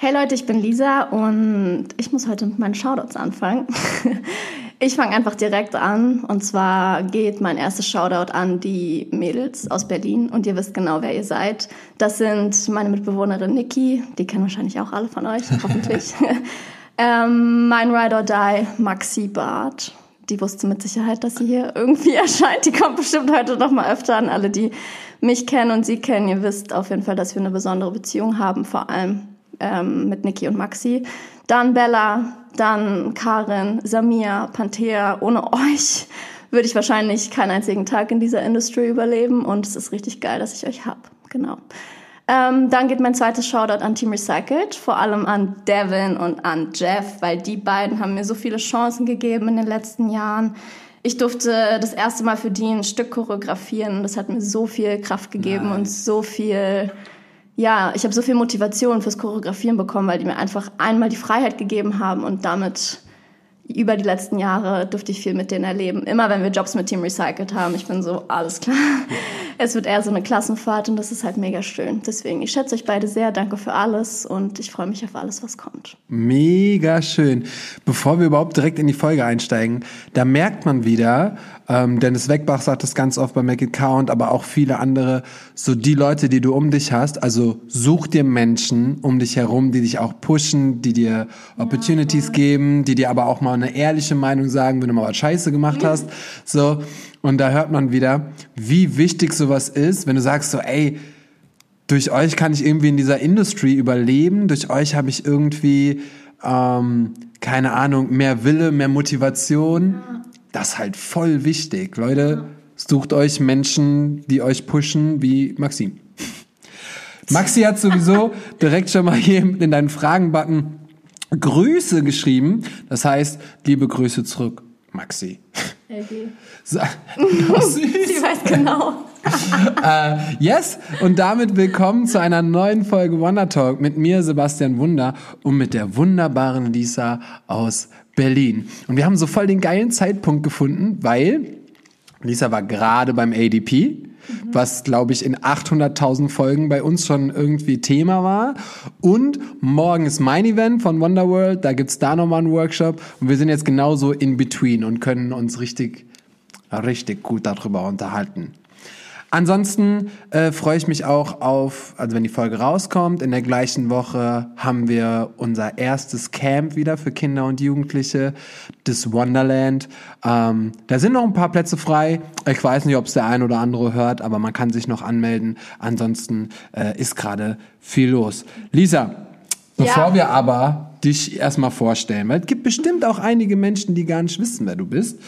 Hey Leute, ich bin Lisa und ich muss heute mit meinen Shoutouts anfangen. Ich fange einfach direkt an und zwar geht mein erstes Shoutout an die Mädels aus Berlin und ihr wisst genau, wer ihr seid. Das sind meine Mitbewohnerin Niki, die kennen wahrscheinlich auch alle von euch, hoffentlich. ähm, mein Ride or Die, Maxi Barth. Die wusste mit Sicherheit, dass sie hier irgendwie erscheint. Die kommt bestimmt heute noch mal öfter an. Alle, die mich kennen und sie kennen, ihr wisst auf jeden Fall, dass wir eine besondere Beziehung haben, vor allem ähm, mit Niki und Maxi. Dann Bella, dann Karin, Samia, Panthea. Ohne euch würde ich wahrscheinlich keinen einzigen Tag in dieser Industry überleben und es ist richtig geil, dass ich euch hab. Genau. Ähm, dann geht mein zweites Shoutout an Team Recycled, vor allem an Devin und an Jeff, weil die beiden haben mir so viele Chancen gegeben in den letzten Jahren. Ich durfte das erste Mal für die ein Stück choreografieren. Das hat mir so viel Kraft gegeben nice. und so viel ja, ich habe so viel Motivation fürs Choreografieren bekommen, weil die mir einfach einmal die Freiheit gegeben haben und damit über die letzten Jahre durfte ich viel mit denen erleben. Immer wenn wir Jobs mit Team Recycled haben, ich bin so, alles klar. Es wird eher so eine Klassenfahrt und das ist halt mega schön. Deswegen, ich schätze euch beide sehr, danke für alles und ich freue mich auf alles, was kommt. Mega schön. Bevor wir überhaupt direkt in die Folge einsteigen, da merkt man wieder, ähm, Dennis Weckbach sagt das ganz oft bei Make It Count, aber auch viele andere, so die Leute, die du um dich hast, also such dir Menschen um dich herum, die dich auch pushen, die dir Opportunities ja. geben, die dir aber auch mal eine ehrliche Meinung sagen, wenn du mal was Scheiße gemacht hast. So. Und da hört man wieder, wie wichtig sowas ist, wenn du sagst so, ey, durch euch kann ich irgendwie in dieser Industry überleben, durch euch habe ich irgendwie, ähm, keine Ahnung, mehr Wille, mehr Motivation. Ja. Das ist halt voll wichtig. Leute, ja. sucht euch Menschen, die euch pushen, wie Maxim. Maxi hat sowieso direkt schon mal hier in deinen Fragenbutton Grüße geschrieben. Das heißt, liebe Grüße zurück, Maxi. Okay. So, Sie weiß genau. uh, yes, und damit willkommen zu einer neuen Folge Wonder Talk mit mir, Sebastian Wunder, und mit der wunderbaren Lisa aus Berlin. Und wir haben so voll den geilen Zeitpunkt gefunden, weil Lisa war gerade beim ADP mhm. was, glaube ich, in 800.000 Folgen bei uns schon irgendwie Thema war. Und morgen ist mein Event von Wonderworld, da gibt's da nochmal einen Workshop. Und wir sind jetzt genauso in between und können uns richtig, richtig gut darüber unterhalten. Ansonsten äh, freue ich mich auch auf, also wenn die Folge rauskommt, in der gleichen Woche haben wir unser erstes Camp wieder für Kinder und Jugendliche, das Wonderland. Ähm, da sind noch ein paar Plätze frei. Ich weiß nicht, ob es der ein oder andere hört, aber man kann sich noch anmelden. Ansonsten äh, ist gerade viel los. Lisa, bevor ja. wir aber dich erstmal vorstellen, weil es gibt bestimmt auch einige Menschen, die gar nicht wissen, wer du bist.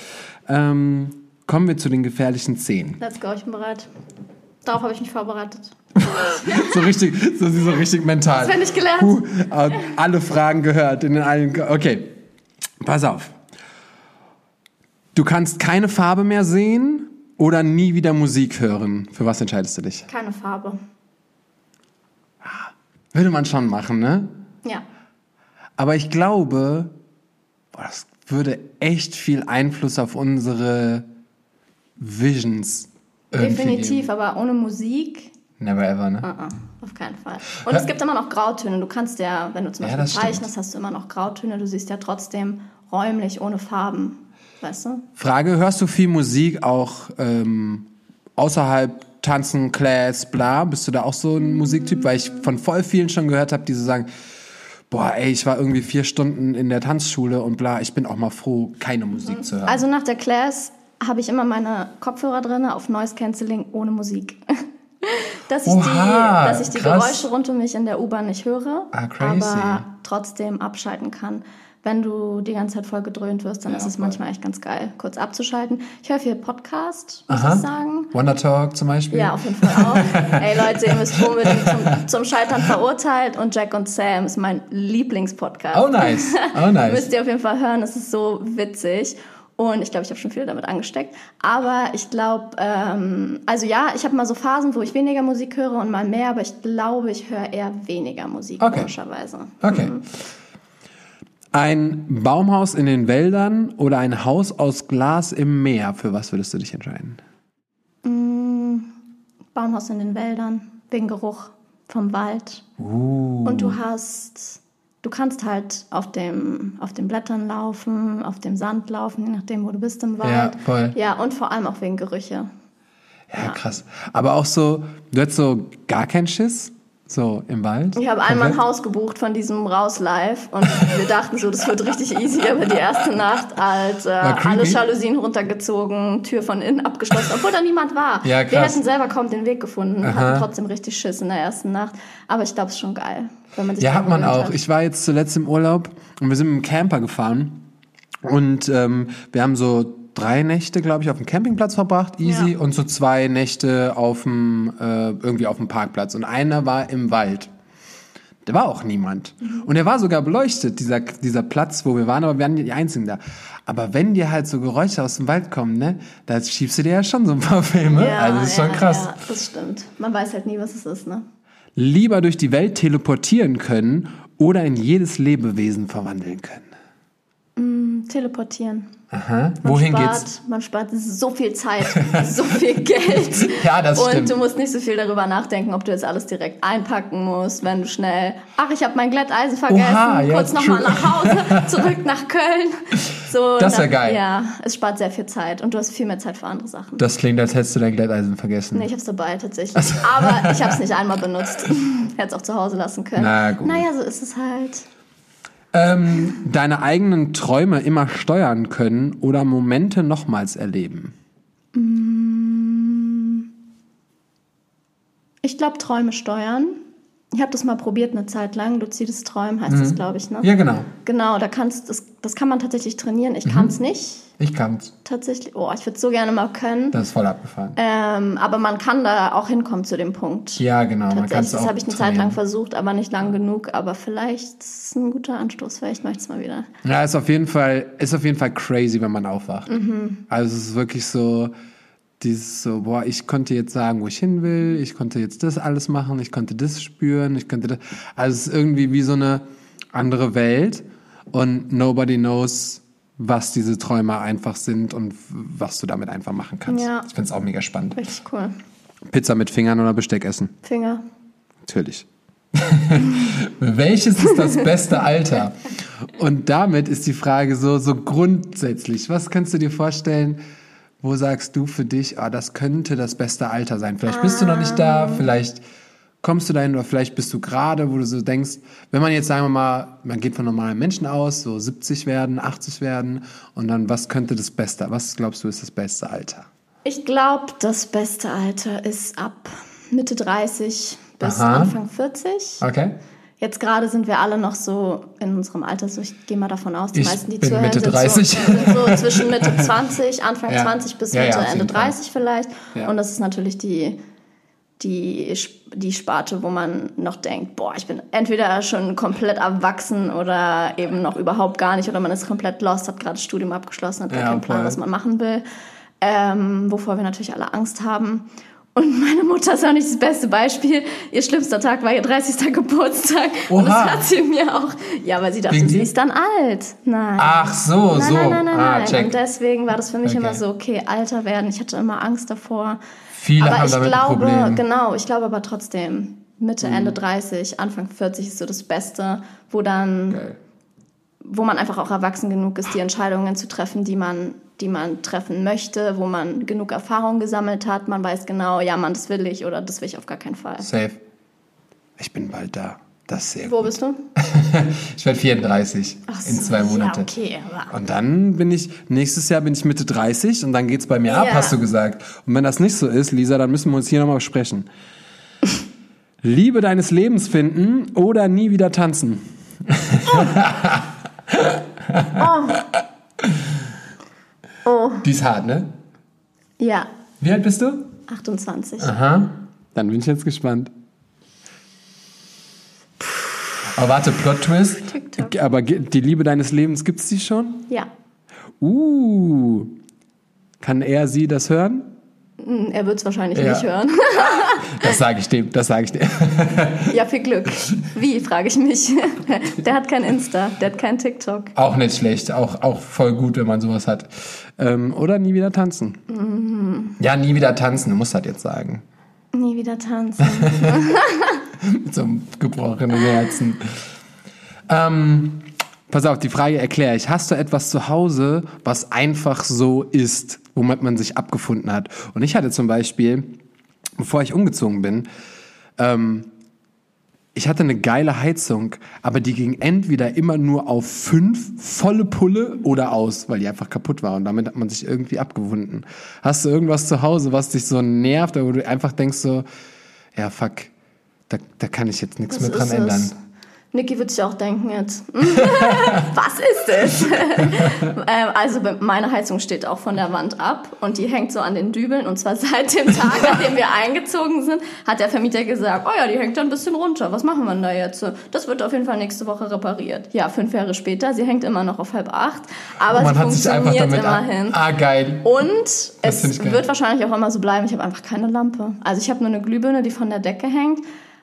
Ähm, Kommen wir zu den gefährlichen Szenen. Let's go, ich bin bereit. Darauf habe ich mich vorbereitet. so richtig, so, so richtig mental. Das ich gelernt. Puh, alle Fragen gehört in den allen. Okay, pass auf. Du kannst keine Farbe mehr sehen oder nie wieder Musik hören. Für was entscheidest du dich? Keine Farbe. Ah, würde man schon machen, ne? Ja. Aber ich glaube, boah, das würde echt viel Einfluss auf unsere Visions. Definitiv, geben. aber ohne Musik. Never ever, ne? Uh -uh, auf keinen Fall. Und es gibt immer noch Grautöne. Du kannst ja, wenn du zum Beispiel ja, zeichnest, hast du immer noch Grautöne. Du siehst ja trotzdem räumlich ohne Farben. Weißt du? Frage: Hörst du viel Musik auch ähm, außerhalb Tanzen, Class, bla? Bist du da auch so ein Musiktyp? Weil ich von voll vielen schon gehört habe, die so sagen, boah, ey, ich war irgendwie vier Stunden in der Tanzschule und bla, ich bin auch mal froh, keine Musik mhm. zu hören. Also nach der Class habe ich immer meine Kopfhörer drin auf Noise Cancelling ohne Musik. dass ich Oha, die, dass ich die Geräusche rund um mich in der U-Bahn nicht höre, ah, aber trotzdem abschalten kann. Wenn du die ganze Zeit voll gedröhnt wirst, dann ja, ist es manchmal echt ganz geil, kurz abzuschalten. Ich höre viel Podcast, muss Aha. ich sagen. Wonder Talk zum Beispiel. Ja, auf jeden Fall auch. Ey Leute, ihr müsst unbedingt zum, zum Scheitern verurteilt und Jack und Sam ist mein Lieblingspodcast. Oh nice, oh nice. Müsst ihr auf jeden Fall hören, es ist so witzig. Und ich glaube, ich habe schon viel damit angesteckt. Aber ich glaube, ähm, also ja, ich habe mal so Phasen, wo ich weniger Musik höre und mal mehr, aber ich glaube, ich höre eher weniger Musik, okay. komischerweise. Okay. Mhm. Ein Baumhaus in den Wäldern oder ein Haus aus Glas im Meer, für was würdest du dich entscheiden? Mm, Baumhaus in den Wäldern, wegen Geruch. vom Wald. Uh. Und du hast, du kannst halt auf dem, auf den Blättern laufen, auf dem Sand laufen, je nachdem, wo du bist im Wald. voll. Ja, und vor allem auch wegen Gerüche. Ja, krass. Aber auch so, du hättest so gar keinen Schiss, so im Wald. Ich habe einmal ein? Haus gebucht von diesem Raus Live und wir dachten so, das wird richtig easy, aber die erste Nacht halt äh, alle Jalousien runtergezogen, Tür von innen abgeschlossen, obwohl da niemand war. Ja, Wir hätten selber kaum den Weg gefunden, Aha. hatten trotzdem richtig Schiss in der ersten Nacht. Aber ich glaube, es ist schon geil, wenn man sich Ja, hat man auch. hat. Ich war jetzt zuletzt im Urlaub und wir sind mit dem Camper gefahren. Und ähm, wir haben so drei Nächte, glaube ich, auf dem Campingplatz verbracht, easy, Ja. und so zwei Nächte auf dem, äh, irgendwie auf dem Parkplatz. Und einer war im Wald. Da war auch niemand. Und er war sogar beleuchtet, dieser, dieser Platz, wo wir waren, aber wir waren die Einzigen da. Aber wenn dir halt so Geräusche aus dem Wald kommen, ne, da schiebst du dir ja schon so ein paar Filme. ja, also das ist schon ja, krass. Ja, das stimmt. Man weiß halt nie, was es ist, ne? Lieber durch die Welt teleportieren können oder in jedes Lebewesen verwandeln können. Teleportieren. Aha. Man Wohin spart, geht's? Man spart so viel Zeit, so viel Geld. Ja, das Und stimmt. du musst nicht so viel darüber nachdenken, ob du jetzt alles direkt einpacken musst, wenn du schnell, ach, ich habe mein Glätteisen vergessen, Oha, ja, kurz nochmal nach Hause, zurück nach Köln. So, Das wär na- geil. Ja, es spart sehr viel Zeit und du hast viel mehr Zeit für andere Sachen. Das klingt, als hättest du dein Glätteisen vergessen. Nee, ich hab's dabei tatsächlich. Aber ich habe es nicht einmal benutzt. Hätte es auch zu Hause lassen können. Na gut. Naja, so ist es halt. Ähm, deine eigenen Träume immer steuern können oder Momente nochmals erleben. Ich glaube, Träume steuern. Ich habe das mal probiert eine Zeit lang. Luzides Träumen heißt das, glaube ich, ne? Mhm. Ja, genau. Genau, da kannst das, das kann man tatsächlich trainieren. Ich kann's nicht Ich kann's. tatsächlich. Oh, ich würde so gerne mal können. Das ist voll abgefahren. Ähm, aber man kann da auch hinkommen zu dem Punkt. ja, genau. Man kann's das habe ich eine Zeit trainieren. lang versucht, aber nicht lang genug. Aber vielleicht ist es ein guter Anstoß. Vielleicht mache ich es mal wieder. Ja, ist auf jeden Fall, ist auf jeden Fall crazy, wenn man aufwacht. Mhm. Also es ist wirklich so, dieses so, boah, ich konnte jetzt sagen, wo ich hin will, ich konnte jetzt das alles machen, ich konnte das spüren, ich konnte das. Also es ist irgendwie wie so eine andere Welt und nobody knows, was diese Träume einfach sind und was du damit einfach machen kannst. Ja. Ich finde es auch mega spannend. Richtig cool. Pizza mit Fingern oder Besteck essen? Finger. Natürlich. Welches ist das beste Alter? Und damit ist die Frage so, so grundsätzlich. Was kannst du dir vorstellen, wo sagst du für dich, ah, das könnte das beste Alter sein? Vielleicht bist du noch nicht da, vielleicht kommst du dahin oder vielleicht bist du gerade, wo du so denkst, wenn man jetzt sagen wir mal, man geht von normalen Menschen aus, so 70 werden, 80 werden und dann was könnte das beste, was glaubst du ist das beste Alter? Ich glaube, das beste Alter ist ab Mitte 30 bis Aha. Anfang 40. Okay. Jetzt gerade sind wir alle noch so in unserem Alter, so ich gehe mal davon aus, die Ich meisten, die bin zuhören, Mitte sind, 30. So, sind so zwischen Mitte 20, Anfang Ja. 20 bis Ja, ja, Mitte, auf Ende jeden Fall. 30 vielleicht. Ja. Und das ist natürlich die, die, die Sparte, wo man noch denkt, boah, ich bin entweder schon komplett erwachsen oder eben noch überhaupt gar nicht oder man ist komplett lost, hat gerade Studium abgeschlossen, hat gar Ja, keinen Plan, was man machen will. Ähm, wovor wir natürlich alle Angst haben. Und meine Mutter ist auch nicht das beste Beispiel. Ihr schlimmster Tag war ihr 30. Geburtstag. Und das Oha. hat sie mir auch. Ja, weil sie dachte, sie ist dann alt. Nein. Ach so, nein, so. Nein, nein, nein, ah, nein. check. Und deswegen war das für mich Okay. immer so, okay, alter werden. Ich hatte immer Angst davor. Viele aber haben ich damit glaube, ein Problem. genau, ich glaube aber trotzdem, Mitte, Mhm. Ende 30, Anfang 40 ist so das Beste, wo dann, Geil. wo man einfach auch erwachsen genug ist, die Entscheidungen zu treffen, die man, die man treffen möchte, wo man genug Erfahrung gesammelt hat. Man weiß genau, ja, Mann, das will ich oder das will ich auf gar keinen Fall. Safe. Ich bin bald da. Das ist sehr Wo gut. bist du? Ich werde 34 Ach in so, zwei Monaten. Ja, okay, aber Und dann bin ich, nächstes Jahr bin ich Mitte 30 und dann geht's bei mir ab, Ja. hast du gesagt. Und wenn das nicht so ist, Lisa, dann müssen wir uns hier nochmal besprechen. Liebe deines Lebens finden oder nie wieder tanzen. Oh, Die ist hart, ne? ja, Wie alt bist du? 28. Aha. Dann bin ich jetzt gespannt. Aber warte, Plot-Twist. TikTok. Aber die Liebe deines Lebens, gibt's die schon? Ja, Uh. Kann er sie das hören? Hm, er wird es wahrscheinlich Ja. nicht hören. Das sage ich dem, das sage ich dem. ja, viel Glück. Wie, frage ich mich. Der hat kein Insta, der hat kein TikTok. Auch nicht schlecht, auch, auch voll gut, wenn man sowas hat. Ähm, oder nie wieder tanzen. Ja, nie wieder tanzen, du musst das jetzt sagen. Nie wieder tanzen. Mit so einem gebrochenen Herzen. Ähm, pass auf, die Frage erkläre ich. Hast du etwas zu Hause, was einfach so ist, womit man sich abgefunden hat? Und ich hatte zum Beispiel, bevor ich umgezogen bin, ähm, ich hatte eine geile Heizung, aber die ging entweder immer nur auf fünf volle Pulle oder aus, weil die einfach kaputt war und damit hat man sich irgendwie abgewunden. Hast du irgendwas zu Hause, was dich so nervt, oder wo du einfach denkst so, ja fuck, da, da kann ich jetzt nichts mehr dran ändern. es? Niki wird sich auch denken jetzt, was ist es? ähm, also meine Heizung steht auch von der Wand ab und die hängt so an den Dübeln und zwar seit dem Tag, an dem wir eingezogen sind, hat der Vermieter gesagt, oh ja, die hängt da ein bisschen runter, was machen wir denn da jetzt? Das wird auf jeden Fall nächste Woche repariert. Ja, fünf Jahre später, sie hängt immer noch auf halb acht, aber man sie funktioniert immerhin. Ah, geil. Und Das es geil. wird wahrscheinlich auch immer so bleiben. Ich habe einfach keine Lampe. Also ich habe nur eine Glühbirne, die von der Decke hängt.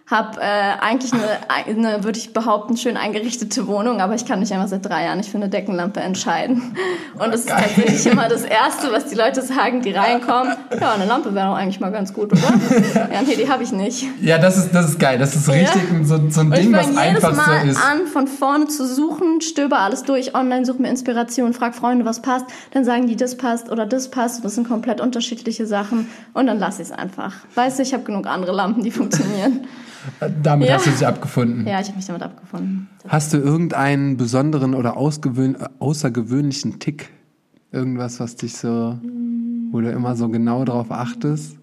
Habe äh, eigentlich eine, eine, würde ich behaupten, schön eingerichtete Wohnung, aber ich kann mich einfach seit drei Jahren nicht für eine Deckenlampe entscheiden. Und es ist Geil. tatsächlich immer das Erste, was die Leute sagen, die reinkommen. Ja, eine Lampe wäre doch eigentlich mal ganz gut, oder? Ja, nee, die habe ich nicht. Ja, das ist, das ist geil. Das ist richtig so, so ein ich Ding, was fange jedes einfach Mal so ist. an, von vorne zu suchen, stöber alles durch, online, suche mir Inspiration, frag Freunde, was passt. Dann sagen die, das passt oder das passt. Das sind komplett unterschiedliche Sachen. Und dann lasse ich es einfach. Weißt du, ich habe genug andere Lampen, die funktionieren. Damit Ja. hast du dich abgefunden. ja, ich habe mich damit abgefunden. Hast du irgendeinen besonderen oder außergewöhnlichen Tick? Irgendwas, was dich so, wo du immer so genau drauf achtest?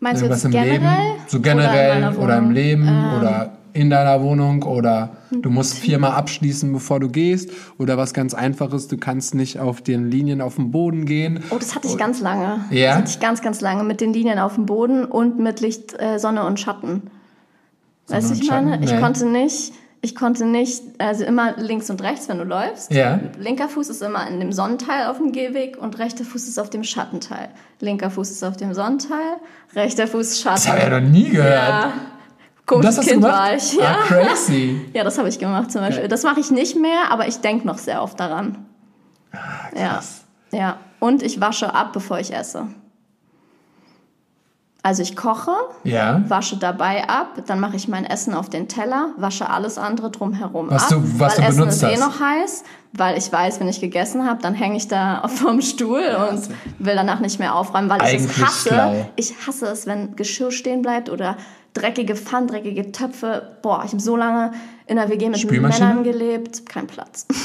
Meinst du Irgendwas jetzt im generell? Leben? So Oder generell meiner oder, im? Leben Ähm. oder in deiner Wohnung oder du musst viermal abschließen, bevor du gehst oder was ganz einfaches, du kannst nicht auf den Linien auf dem Boden gehen. Oh, das hatte ich ganz lange. Ja? Das hatte ich ganz, ganz lange mit den Linien auf dem Boden und mit Licht, äh, Sonne und Schatten. Weißt du, ich meine? Ich Nee. konnte nicht, ich konnte nicht, also immer links und rechts, wenn du läufst. Ja. Linker Fuß ist immer in dem Sonnenteil auf dem Gehweg und rechter Fuß ist auf dem Schattenteil. Linker Fuß ist auf dem Sonnenteil, rechter Fuß Schatten. Das habe ich ja noch nie gehört. Ja. Komisches das Kind war ich. Ja, Ah, crazy. ja das habe ich gemacht zum Beispiel. Das mache ich nicht mehr, aber ich denke noch sehr oft daran. Ah, Ja. ja. Und ich wasche ab, bevor ich esse. Also ich koche, Ja. wasche dabei ab, dann mache ich mein Essen auf den Teller, wasche alles andere drumherum Was ab. du- was weil du Essen benutzt ist eh hast. noch heiß, weil ich weiß, wenn ich gegessen habe, dann hänge ich da vom Stuhl und will danach nicht mehr aufräumen, weil ich es hasse. schlau. Ich hasse es, wenn Geschirr stehen bleibt oder dreckige Pfannen, dreckige Töpfe. Boah, ich habe so lange in der WG mit? Männern gelebt, kein Platz.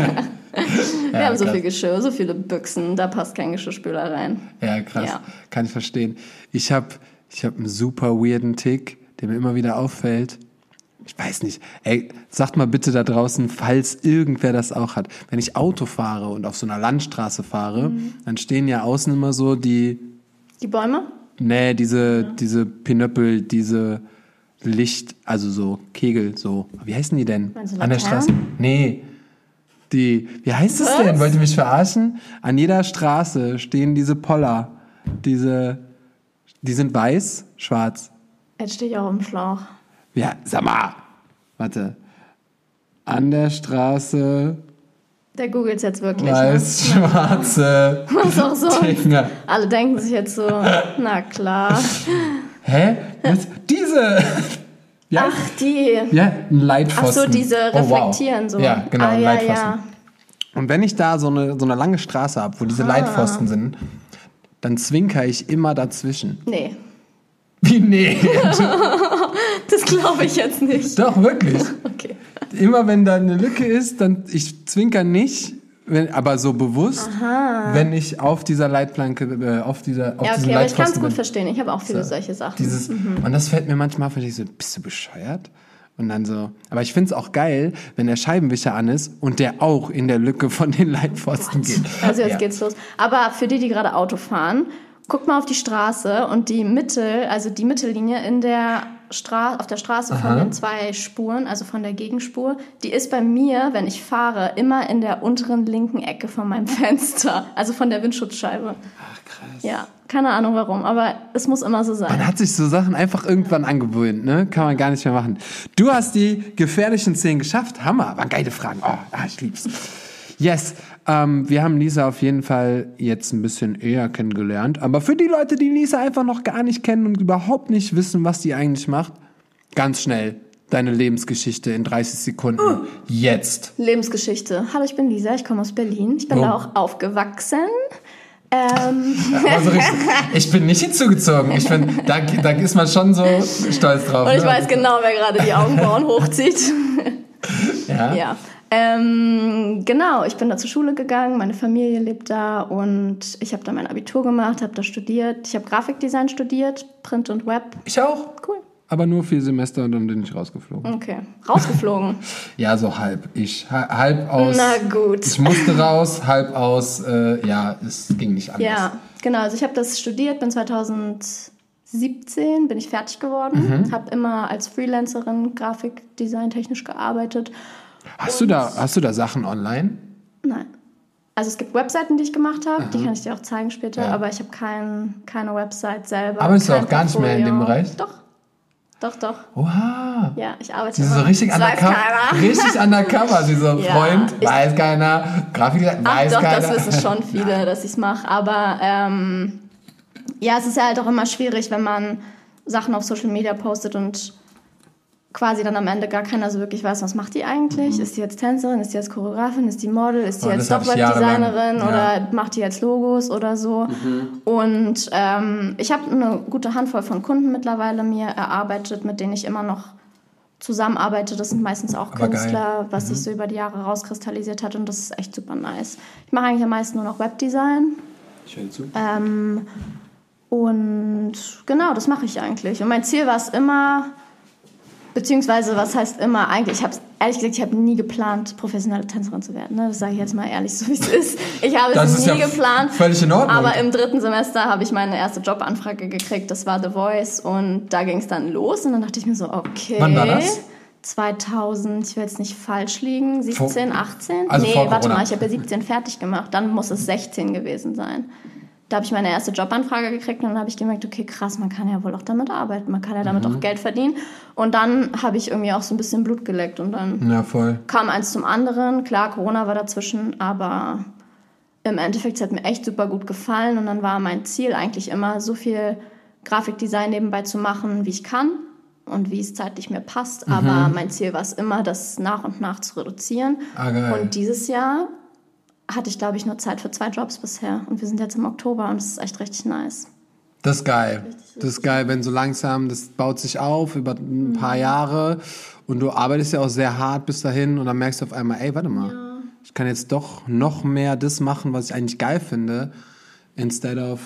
Wir haben so krass. viel Geschirr, so viele Büchsen, da passt kein Geschirrspüler rein. Ja, krass. Ja. Kann ich verstehen. Ich habe ich hab einen super weirden Tick, der mir immer wieder auffällt. Ich weiß nicht. Ey, sagt mal bitte da draußen, falls irgendwer das auch hat. Wenn ich Auto fahre und auf so einer Landstraße fahre, Mhm. dann stehen ja außen immer so die, Die Bäume? nee, diese, diese Pinöppel, diese Licht, also so Kegel, so. Wie heißen die denn? Meinst du An der? Straße? Nee. Die, wie heißt es denn? Wollt ihr mich verarschen? An jeder Straße stehen diese Poller. Diese, die sind weiß, schwarz. Jetzt stehe ich auch im Schlauch. Ja, sag mal. Warte. An der Straße Der googelt jetzt wirklich. Ne? weiß, schwarze Was auch so. Dinger. Alle denken sich jetzt so, na klar. Hä? Was? Diese. Ja, Ach, die. ja, ein Ach Leitpfosten. so, diese Oh, wow. reflektieren so. Ja, genau, ah, ein ja, Leitpfosten. ja. Und wenn ich da so eine, so eine lange Straße habe, wo diese Leitpfosten sind, dann zwinker ich immer dazwischen. Nee, Wie nee? das glaube ich jetzt nicht. Doch, wirklich. Okay. Immer wenn da eine Lücke ist, dann ich zwinker nicht, wenn, aber so bewusst, wenn ich auf dieser Leitplanke, äh, auf dieser, auf Ja, okay, aber ich kann es gut verstehen. Ich habe auch viele solche Sachen. Dieses, Und das fällt mir manchmal auf, wenn ich so, bist du bescheuert? Und dann so, aber ich finde es auch geil, wenn der Scheibenwischer an ist und der auch in der Lücke von den Leitpfosten geht. Also jetzt Ja. geht's los. Aber für die, die gerade Auto fahren, guckt mal auf die Straße und die Mittel, also die Mittellinie in der Stra auf der Straße von den zwei Spuren, also von der Gegenspur, die ist bei mir, wenn ich fahre, immer in der unteren linken Ecke von meinem Fenster, also von der Windschutzscheibe. Ach, krass. Ja, keine Ahnung warum, aber es muss immer so sein. Man hat sich so Sachen einfach irgendwann angewöhnt, ne? Kann man gar nicht mehr machen. Du hast die gefährlichen Szenen geschafft. Hammer, waren geile Fragen. Oh, ah, ich lieb's. Yes, ähm, wir haben Lisa auf jeden Fall jetzt ein bisschen eher kennengelernt. Aber für die Leute, die Lisa einfach noch gar nicht kennen und überhaupt nicht wissen, was die eigentlich macht, Ganz schnell. Deine Lebensgeschichte in 30 Sekunden. Jetzt. Lebensgeschichte. Hallo, ich bin Lisa, ich komme aus Berlin. Ich bin Oh. da auch aufgewachsen. Ähm, Also richtig, ich bin nicht hinzugezogen. Ich bin, da, da ist man schon so stolz drauf. und ich ne? weiß genau, wer gerade die Augenbrauen hochzieht. Ja. Ja. Ähm, genau, ich bin da zur Schule gegangen, meine Familie lebt da und ich habe da mein Abitur gemacht, habe da studiert. Ich habe Grafikdesign studiert, Print und Web. Ich auch. Cool. Aber nur vier Semester und dann bin ich rausgeflogen. Okay. Rausgeflogen. Ja, so halb. Ich ha- halb aus. Na gut. Ich musste raus, halb aus. Äh, ja, es ging nicht anders. Ja, genau. Also ich habe das studiert, bin 2017 bin ich fertig geworden, Mhm. habe immer als Freelancerin Grafikdesign technisch gearbeitet. Hast du da, hast du da Sachen online? Nein. Also es gibt Webseiten, die ich gemacht habe, die kann ich dir auch zeigen später, Ja. aber ich habe kein, keine Website selber. Arbeitest du kein auch gar nicht mehr in dem. Bereich? Doch. Doch, doch. Oha. Ja, ich arbeite Sie ist so richtig undercover. Richtig undercover. Sie so, Ja, Freund, weiß keiner. Grafik, Ach weiß doch, keiner. das wissen schon viele, dass ich es mache. Aber ähm, ja, es ist ja halt auch immer schwierig, wenn man Sachen auf Social Media postet und quasi dann am Ende gar keiner so wirklich weiß, was macht die eigentlich? Ist die jetzt Tänzerin? Ist die jetzt Choreografin? Ist die Model? Ist die Mhm. Oh, jetzt das hab ich Webdesignerin? jahrelang, Oder ja. Mhm. macht die jetzt Logos oder so? Und ähm, ich habe eine gute Handvoll von Kunden mittlerweile mir erarbeitet, mit denen ich immer noch zusammenarbeite. Das sind meistens auch Aber geil. Mhm. Künstler, was sich so über die Jahre rauskristallisiert hat und das ist echt super nice. Ich mache eigentlich am meisten nur noch Webdesign Ich höre zu. ähm, und genau, das mache ich eigentlich. Und mein Ziel war es immer, beziehungsweise was heißt immer eigentlich, ich habe ehrlich gesagt, ich habe nie geplant, professionelle Tänzerin zu werden. Ne? Das sage ich jetzt mal ehrlich, so wie es ist. Ich habe Das es nie ja geplant. völlig in Ordnung. Aber im dritten Semester habe ich meine erste Jobanfrage gekriegt. Das war The Voice und da ging es dann los und dann dachte ich mir so, okay. Wann war das? 2000, ich will jetzt nicht falsch liegen, 17, 18? also nee, warte mal, ich habe ja 17 fertig gemacht, dann muss es 16 gewesen sein. Da habe ich meine erste Jobanfrage gekriegt und dann habe ich gemerkt, okay, krass, man kann ja wohl auch damit arbeiten, man kann ja damit Mhm. auch Geld verdienen. Und dann habe ich irgendwie auch so ein bisschen Blut geleckt und dann Ja, kam eins zum anderen. Klar, Corona war dazwischen, aber im Endeffekt es hat mir echt super gut gefallen und dann war mein Ziel eigentlich immer, so viel Grafikdesign nebenbei zu machen, wie ich kann und wie es zeitlich mir passt. Mhm. Aber mein Ziel war es immer, das nach und nach zu reduzieren. Ah. Und dieses Jahr hatte ich, glaube ich, nur Zeit für zwei Jobs bisher und wir sind jetzt im Oktober und es ist echt richtig nice. Das ist geil. Das ist geil, wenn so langsam, das baut sich auf über ein paar Jahre und du arbeitest ja auch sehr hart bis dahin und dann merkst du auf einmal, ey, warte mal, ich kann jetzt doch noch mehr das machen, was ich eigentlich geil finde, instead of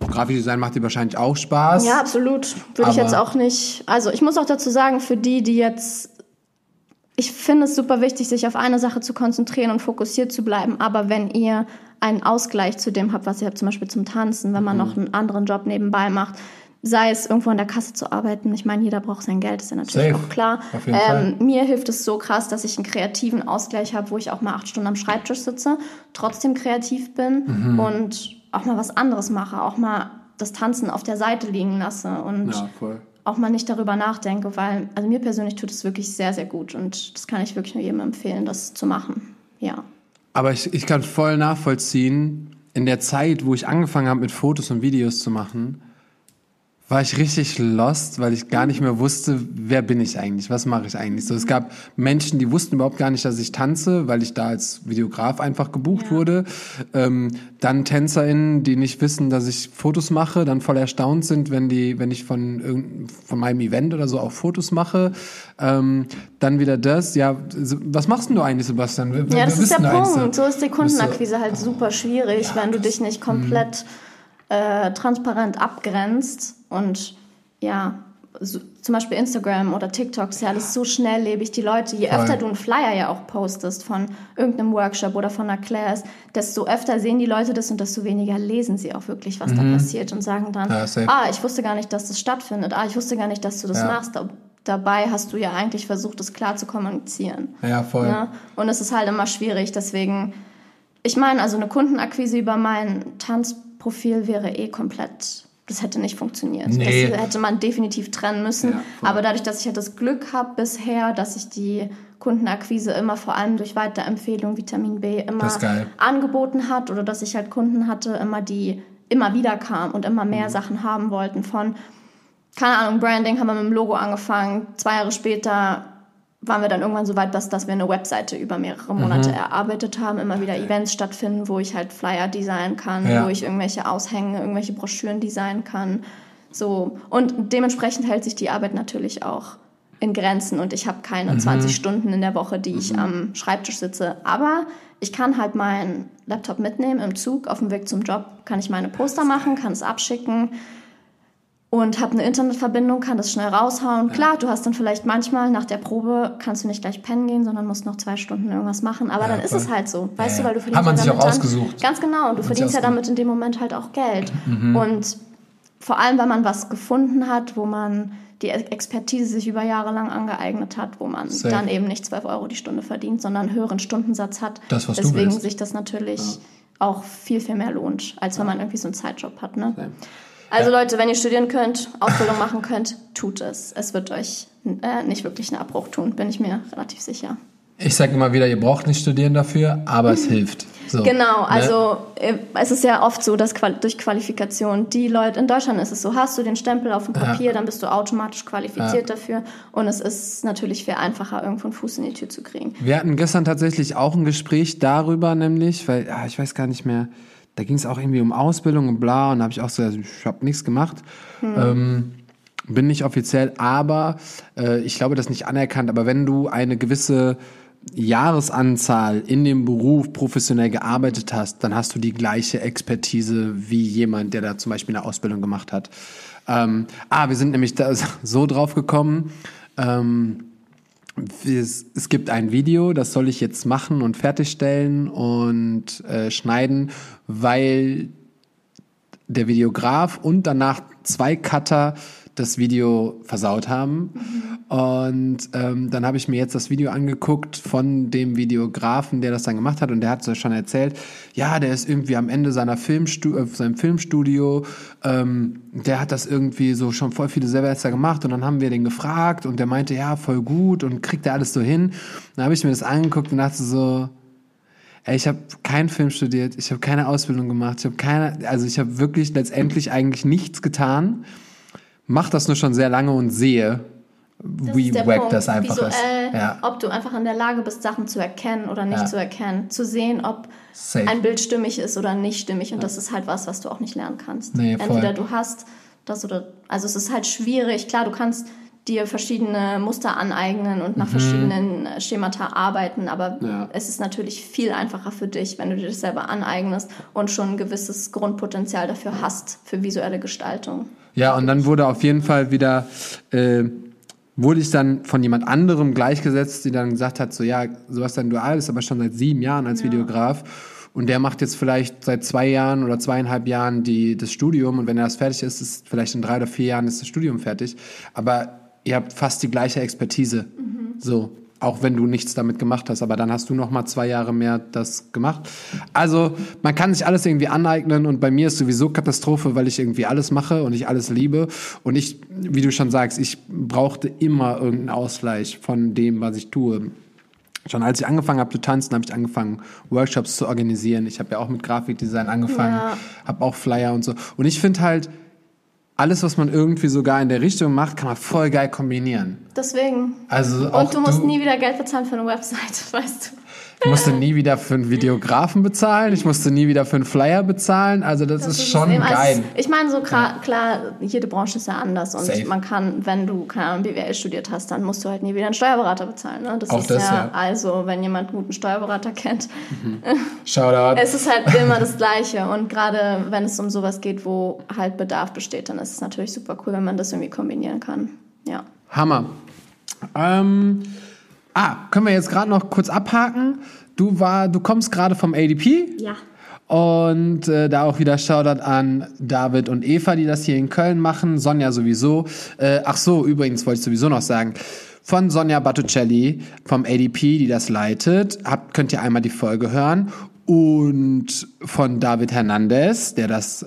Grafikdesign macht dir wahrscheinlich auch Spaß. Ja, absolut. Würde ich jetzt auch nicht. Also ich muss auch dazu sagen, für die, die jetzt. Ich finde es super wichtig, sich auf eine Sache zu konzentrieren und fokussiert zu bleiben. Aber wenn ihr einen Ausgleich zu dem habt, was ihr habt, zum Beispiel zum Tanzen, wenn man noch einen anderen Job nebenbei macht, sei es irgendwo an der Kasse zu arbeiten. Ich meine, jeder braucht sein Geld, ist ja natürlich Safe. auch klar. Ähm, mir hilft es so krass, dass ich einen kreativen Ausgleich habe, wo ich auch mal acht Stunden am Schreibtisch sitze, trotzdem kreativ bin Mhm. und auch mal was anderes mache, auch mal das Tanzen auf der Seite liegen lasse und Ja, voll. Auch mal nicht darüber nachdenke, weil also mir persönlich tut es wirklich sehr, sehr gut und das kann ich wirklich nur jedem empfehlen, das zu machen. Ja. Aber ich, ich kann voll nachvollziehen, in der Zeit, wo ich angefangen habe, mit Fotos und Videos zu machen, war ich richtig lost, weil ich gar nicht mehr wusste, wer bin ich eigentlich, was mache ich eigentlich. So, es gab Menschen, die wussten überhaupt gar nicht, dass ich tanze, weil ich da als Videograf einfach gebucht Ja. wurde. Ähm, dann TänzerInnen, die nicht wissen, dass ich Fotos mache, dann voll erstaunt sind, wenn die, wenn ich von von meinem Event oder so auch Fotos mache. Ähm, dann wieder das. Ja, was machst denn du eigentlich, Sebastian? Wer- Ja, das ist der du eigentlich Punkt. So ist die Kundenakquise halt super schwierig, wenn du dich nicht komplett äh, transparent abgrenzt und ja, so, zum Beispiel Instagram oder TikTok ist ja alles so schnelllebig. Die Leute, je Voll. öfter du einen Flyer ja auch postest von irgendeinem Workshop oder von einer Class, desto öfter sehen die Leute das und desto weniger lesen sie auch wirklich, was da passiert und sagen dann, Ja, ah, ich wusste gar nicht, dass das stattfindet. Ah, ich wusste gar nicht, dass du das Ja. machst. Dab- Dabei hast du ja eigentlich versucht, das klar zu kommunizieren. Ja, voll. Ne? Und es ist halt immer schwierig. Deswegen, ich meine, also eine Kundenakquise über mein Tanzprofil wäre eh komplett, das hätte nicht funktioniert. Nee. Das hätte man definitiv trennen müssen. Ja. Aber dadurch, dass ich halt das Glück habe bisher, dass ich die Kundenakquise immer vor allem durch Weiterempfehlung Vitamin B immer angeboten hat oder dass ich halt Kunden hatte, immer die immer wieder kamen und immer Mhm. mehr Sachen haben wollten von keine Ahnung, Branding haben wir mit dem Logo angefangen. Zwei Jahre später waren wir dann irgendwann so weit, dass, dass wir eine Webseite über mehrere Monate Mhm. erarbeitet haben, immer wieder Events stattfinden, wo ich halt Flyer designen kann, Ja. wo ich irgendwelche Aushänge, irgendwelche Broschüren designen kann. So. Und dementsprechend hält sich die Arbeit natürlich auch in Grenzen und ich habe keine Mhm. 20 Stunden in der Woche, die ich am Schreibtisch sitze. Aber ich kann halt meinen Laptop mitnehmen im Zug, auf dem Weg zum Job kann ich meine Poster machen, kann es abschicken und habe eine Internetverbindung, kann das schnell raushauen. Klar, du hast dann vielleicht manchmal nach der Probe kannst du nicht gleich pennen gehen, sondern musst noch zwei Stunden irgendwas machen. Aber dann ist voll. es halt so, weißt Ja, du, weil du ja. verdienst Hat man ja sich auch ausgesucht. Dann, ganz genau, und du verdienst ja damit in dem Moment halt auch Geld. Mhm. Und vor allem, wenn man was gefunden hat, wo man die Expertise sich über Jahre lang angeeignet hat, wo man Safe. dann eben nicht 12 Euro die Stunde verdient, sondern einen höheren Stundensatz hat. Das, was du Deswegen willst. sich das natürlich auch viel, viel mehr lohnt, als wenn man irgendwie so einen Zeitjob hat. Ne? Safe. Also Leute, wenn ihr studieren könnt, Ausbildung machen könnt, tut es. Es wird euch äh, nicht wirklich einen Abbruch tun, bin ich mir relativ sicher. Ich sage immer wieder, ihr braucht nicht studieren dafür, aber es hilft. So, Genau, ne? also äh, es ist ja oft so, dass durch Qualifikation die Leute, in Deutschland ist es so, hast du den Stempel auf dem Papier, dann bist du automatisch qualifiziert dafür und es ist natürlich viel einfacher, irgendwo einen Fuß in die Tür zu kriegen. Wir hatten gestern tatsächlich auch ein Gespräch darüber, nämlich, weil, ah, ich weiß gar nicht mehr, da ging es auch irgendwie um Ausbildung und bla, und da habe ich auch so, gesagt, ich habe nichts gemacht. Ähm, bin nicht offiziell, aber äh, ich glaube, das ist nicht anerkannt, aber wenn du eine gewisse Jahresanzahl in dem Beruf professionell gearbeitet hast, dann hast du die gleiche Expertise wie jemand, der da zum Beispiel eine Ausbildung gemacht hat. Ähm, ah, wir sind nämlich da so drauf gekommen. Ähm, es, es gibt ein Video, das soll ich jetzt machen und fertigstellen und äh, schneiden, weil der Videograf und danach zwei Cutter das Video versaut haben. Und ähm, dann habe ich mir jetzt das Video angeguckt von dem Videografen, der das dann gemacht hat. Und der hat so schon erzählt, ja, der ist irgendwie am Ende seiner Filmstu äh, seinem Filmstudio, ähm, der hat das irgendwie so schon voll viele Silvester gemacht. Und dann haben wir den gefragt und der meinte, ja, voll gut und kriegt er alles so hin. Dann habe ich mir das angeguckt und dachte so, Ey, ich habe keinen Film studiert, ich habe keine Ausbildung gemacht, ich habe keine, also ich habe wirklich letztendlich eigentlich nichts getan. Mach das nur schon sehr lange und sehe, Das wie wack Punkt. das einfach Visuell, ist. Ja. ob du einfach in der Lage bist, Sachen zu erkennen oder nicht Ja. zu erkennen, zu sehen, ob Safe. ein Bild stimmig ist oder nicht stimmig. Und das ist halt was, was du auch nicht lernen kannst. Nee, voll. Entweder du hast das oder, also es ist halt schwierig. Klar, du kannst dir verschiedene Muster aneignen und nach verschiedenen äh, Schemata arbeiten, aber Mhm. Ja. es ist natürlich viel einfacher für dich, wenn du dir das selber aneignest und schon ein gewisses Grundpotenzial dafür hast, für visuelle Gestaltung. Ja, und dann wurde auf jeden Fall wieder, äh, wurde ich dann von jemand anderem gleichgesetzt, die dann gesagt hat, so ja, Sebastian Dual ist aber schon seit sieben Jahren als Videograf und der macht jetzt vielleicht seit zwei Jahren oder zweieinhalb Jahren die, das Studium und wenn er das fertig ist, ist vielleicht in drei oder vier Jahren ist das Studium fertig, aber ihr habt fast die gleiche Expertise, so. Auch wenn du nichts damit gemacht hast, aber dann hast du noch mal zwei Jahre mehr das gemacht. Also man kann sich alles irgendwie aneignen und bei mir ist sowieso Katastrophe, weil ich irgendwie alles mache und ich alles liebe und ich, wie du schon sagst, ich brauchte immer irgendeinen Ausgleich von dem, was ich tue. Schon als ich angefangen habe zu tanzen, habe ich angefangen, Workshops zu organisieren. Ich habe ja auch mit Grafikdesign angefangen, Ja. habe auch Flyer und so. Und ich finde halt, alles, was man irgendwie sogar in der Richtung macht, kann man voll geil kombinieren. Deswegen. Also auch Und du musst nie wieder Geld bezahlen für eine Website, weißt du. Ich musste nie wieder für einen Videografen bezahlen. Ich musste nie wieder für einen Flyer bezahlen. Also das, ist es schon eben. Also, geil. ich meine, so klar, klar, jede Branche ist ja anders und Safe. man kann, wenn du keine Ahnung, BWL studiert hast, dann musst du halt nie wieder einen Steuerberater bezahlen. Ne? Das Auch ist das, ja, ja. also, wenn jemand einen guten Steuerberater kennt, Shoutout. es ist halt immer das Gleiche und gerade wenn es um sowas geht, wo halt Bedarf besteht, dann ist es natürlich super cool, wenn man das irgendwie kombinieren kann. Ja. Hammer. Ähm, ah, können wir jetzt gerade noch kurz abhaken. Du war, du kommst gerade vom ADP. Ja. Und äh, da auch wieder Shoutout an David und Eva, die das hier in Köln machen. Sonja sowieso. Äh, ach so, übrigens wollte ich sowieso noch sagen. Von Sonja Battucelli vom ADP, die das leitet, habt, könnt ihr einmal die Folge hören. Und von David Hernandez, der das, äh,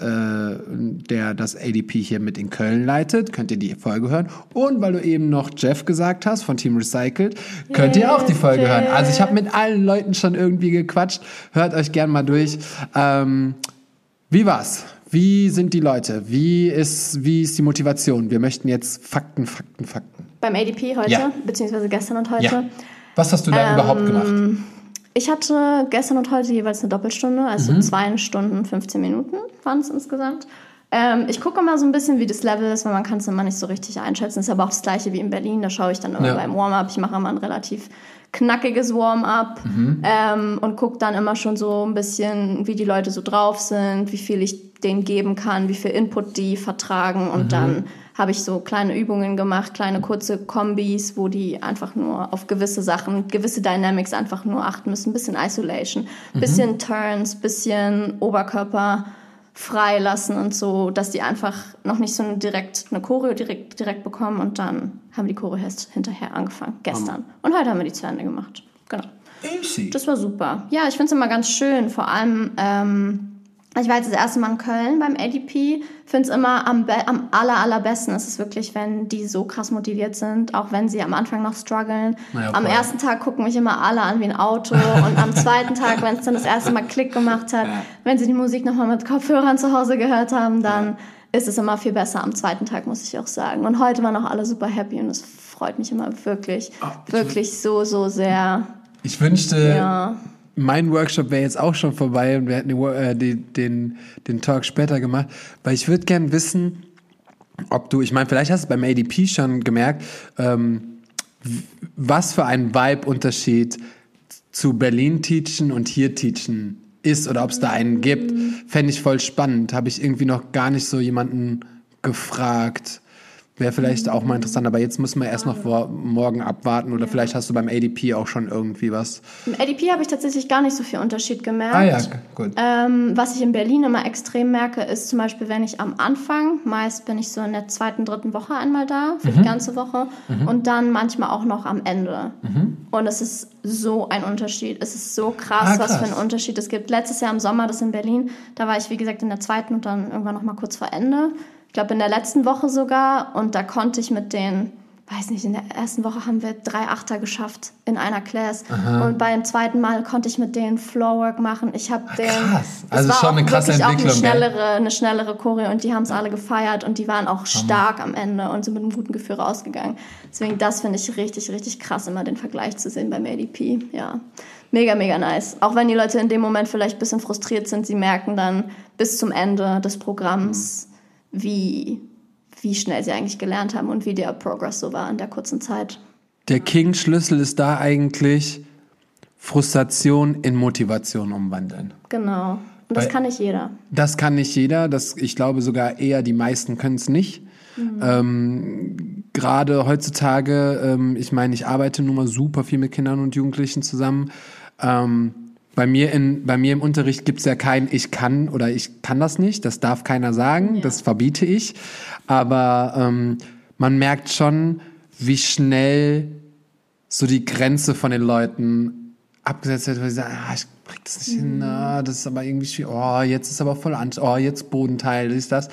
der das ADP hier mit in Köln leitet, könnt ihr die Folge hören. Und weil du eben noch Jeff gesagt hast von Team Recycled, könnt ihr auch die Folge hören. Also ich habe mit allen Leuten schon irgendwie gequatscht. Hört euch gern mal durch. Ähm, wie war's? Wie sind die Leute? Wie ist, wie ist die Motivation? Wir möchten jetzt Fakten, Fakten, Fakten. Beim ADP heute, Ja. beziehungsweise gestern und heute. Ja. Was hast du da überhaupt gemacht? Ich hatte gestern und heute jeweils eine Doppelstunde, also zwei Stunden, 15 Minuten waren es insgesamt. Ähm, ich gucke immer so ein bisschen, wie das Level ist, weil man kann es immer nicht so richtig einschätzen. ist aber auch das gleiche wie in Berlin. Da schaue ich dann immer Ja. beim Warm-up. Ich mache immer ein relativ knackiges Warm-up ähm, und gucke dann immer schon so ein bisschen, wie die Leute so drauf sind, wie viel ich denen geben kann, wie viel Input die vertragen. Und dann habe ich so kleine Übungen gemacht, kleine kurze Kombis, wo die einfach nur auf gewisse Sachen, gewisse Dynamics einfach nur achten müssen. Bisschen Isolation, bisschen Turns, bisschen Oberkörper freilassen und so, dass die einfach noch nicht so eine direkt eine Choreo direkt, direkt bekommen und dann haben die Choreo hinterher angefangen, gestern. Und heute haben wir die zu Ende gemacht. Genau. Easy. Das war super. Ja, ich finde es immer ganz schön. Vor allem, ähm, ich war jetzt das erste Mal in Köln beim ADP. Finde es immer am, am aller, allerbesten ist es wirklich, wenn die so krass motiviert sind, auch wenn sie am Anfang noch strugglen. Ja, am ersten Tag gucken mich immer alle an wie ein Auto und am zweiten Tag, wenn es dann das erste Mal Klick gemacht hat, wenn sie die Musik nochmal mit Kopfhörern zu Hause gehört haben, dann ist es immer viel besser am zweiten Tag, muss ich auch sagen. Und heute waren auch alle super happy und es freut mich immer wirklich, ich- wirklich so, so sehr. Ich wünschte, Ja. Mein Workshop wäre jetzt auch schon vorbei und wir hätten den, äh, die, den, den Talk später gemacht, weil ich würde gern wissen, ob du, ich meine, vielleicht hast du beim ADP schon gemerkt, ähm, was für ein Vibe-Unterschied zu Berlin teachen und hier teachen ist oder ob es da einen gibt, fände ich voll spannend. Habe ich irgendwie noch gar nicht so jemanden gefragt. Wäre vielleicht auch mal interessant, aber jetzt müssen wir erst noch vor, morgen abwarten oder vielleicht hast du beim ADP auch schon irgendwie was. Im ADP habe ich tatsächlich gar nicht so viel Unterschied gemerkt. Ah ja, gut. Ähm, was ich in Berlin immer extrem merke, ist zum Beispiel, wenn ich am Anfang, meist bin ich so in der zweiten, dritten Woche einmal da, für Mhm. die ganze Woche, und dann manchmal auch noch am Ende. Und es ist so ein Unterschied. Es ist so krass, Ah, was für krass. ein Unterschied es gibt. Letztes Jahr im Sommer, das in Berlin, da war ich, wie gesagt, in der zweiten und dann irgendwann noch mal kurz vor Ende. Ich glaube, in der letzten Woche sogar. Und da konnte ich mit den weiß nicht, in der ersten Woche haben wir drei Achter geschafft in einer Class. Und beim zweiten Mal konnte ich mit denen Floorwork machen. Ich habe den. krass. es Also war schon eine krasse wirklich Entwicklung, Auch eine schnellere, eine schnellere Choreo und die haben es alle gefeiert und die waren auch stark am Ende und sind mit einem guten Gefühl rausgegangen. Deswegen, das finde ich richtig, richtig krass, immer den Vergleich zu sehen beim ADP. Ja. Mega, mega nice. Auch wenn die Leute in dem Moment vielleicht ein bisschen frustriert sind, sie merken dann bis zum Ende des Programms, wie, wie schnell sie eigentlich gelernt haben und wie der Progress so war in der kurzen Zeit. Der King-Schlüssel ist da eigentlich Frustration in Motivation umwandeln. Genau. Und das Weil- kann nicht jeder. Das kann nicht jeder. Das, ich glaube sogar eher die meisten können es nicht. Ähm, Gerade heutzutage, ähm, ich meine, ich arbeite nun mal super viel mit Kindern und Jugendlichen zusammen. Ähm, bei mir, in, bei mir im Unterricht gibt's ja kein Ich kann oder ich kann das nicht. Das darf keiner sagen. Das verbiete ich. Aber ähm, man merkt schon, wie schnell so die Grenze von den Leuten abgesetzt wird, weil sie sagen, ah, ich krieg das nicht hin, ah, das ist aber irgendwie schwierig, oh, jetzt ist aber voll an, oh, jetzt Bodenteil, ist das.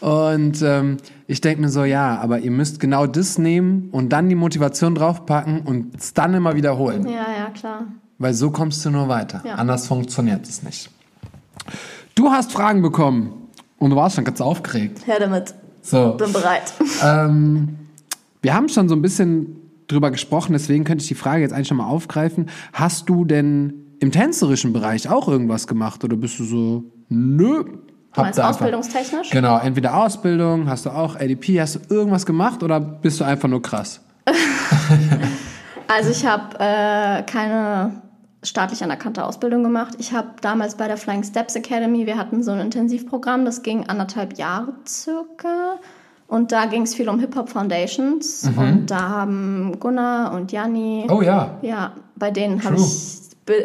Und ähm, ich denke mir so, ja, aber ihr müsst genau das nehmen und dann die Motivation draufpacken und es dann immer wiederholen. Ja, ja, klar. Weil so kommst du nur weiter. Ja. Anders funktioniert es nicht. Du hast Fragen bekommen und du warst schon ganz aufgeregt. Her damit. So. Bin bereit. Ähm, wir haben schon so ein bisschen drüber gesprochen, deswegen könnte ich die Frage jetzt eigentlich schon mal aufgreifen. Hast du denn im tänzerischen Bereich auch irgendwas gemacht oder bist du so, nö? hab meinst ausbildungstechnisch? Genau, entweder Ausbildung, hast du auch ADP, hast du irgendwas gemacht oder bist du einfach nur krass? Also ich habe äh, keine staatlich anerkannte Ausbildung gemacht. Ich habe damals bei der Flying Steps Academy, wir hatten so ein Intensivprogramm, das ging anderthalb Jahre circa. Und da ging es viel um Hip-Hop Foundations. Und da haben Gunnar und Janni, Oh ja. ja, bei denen habe ich,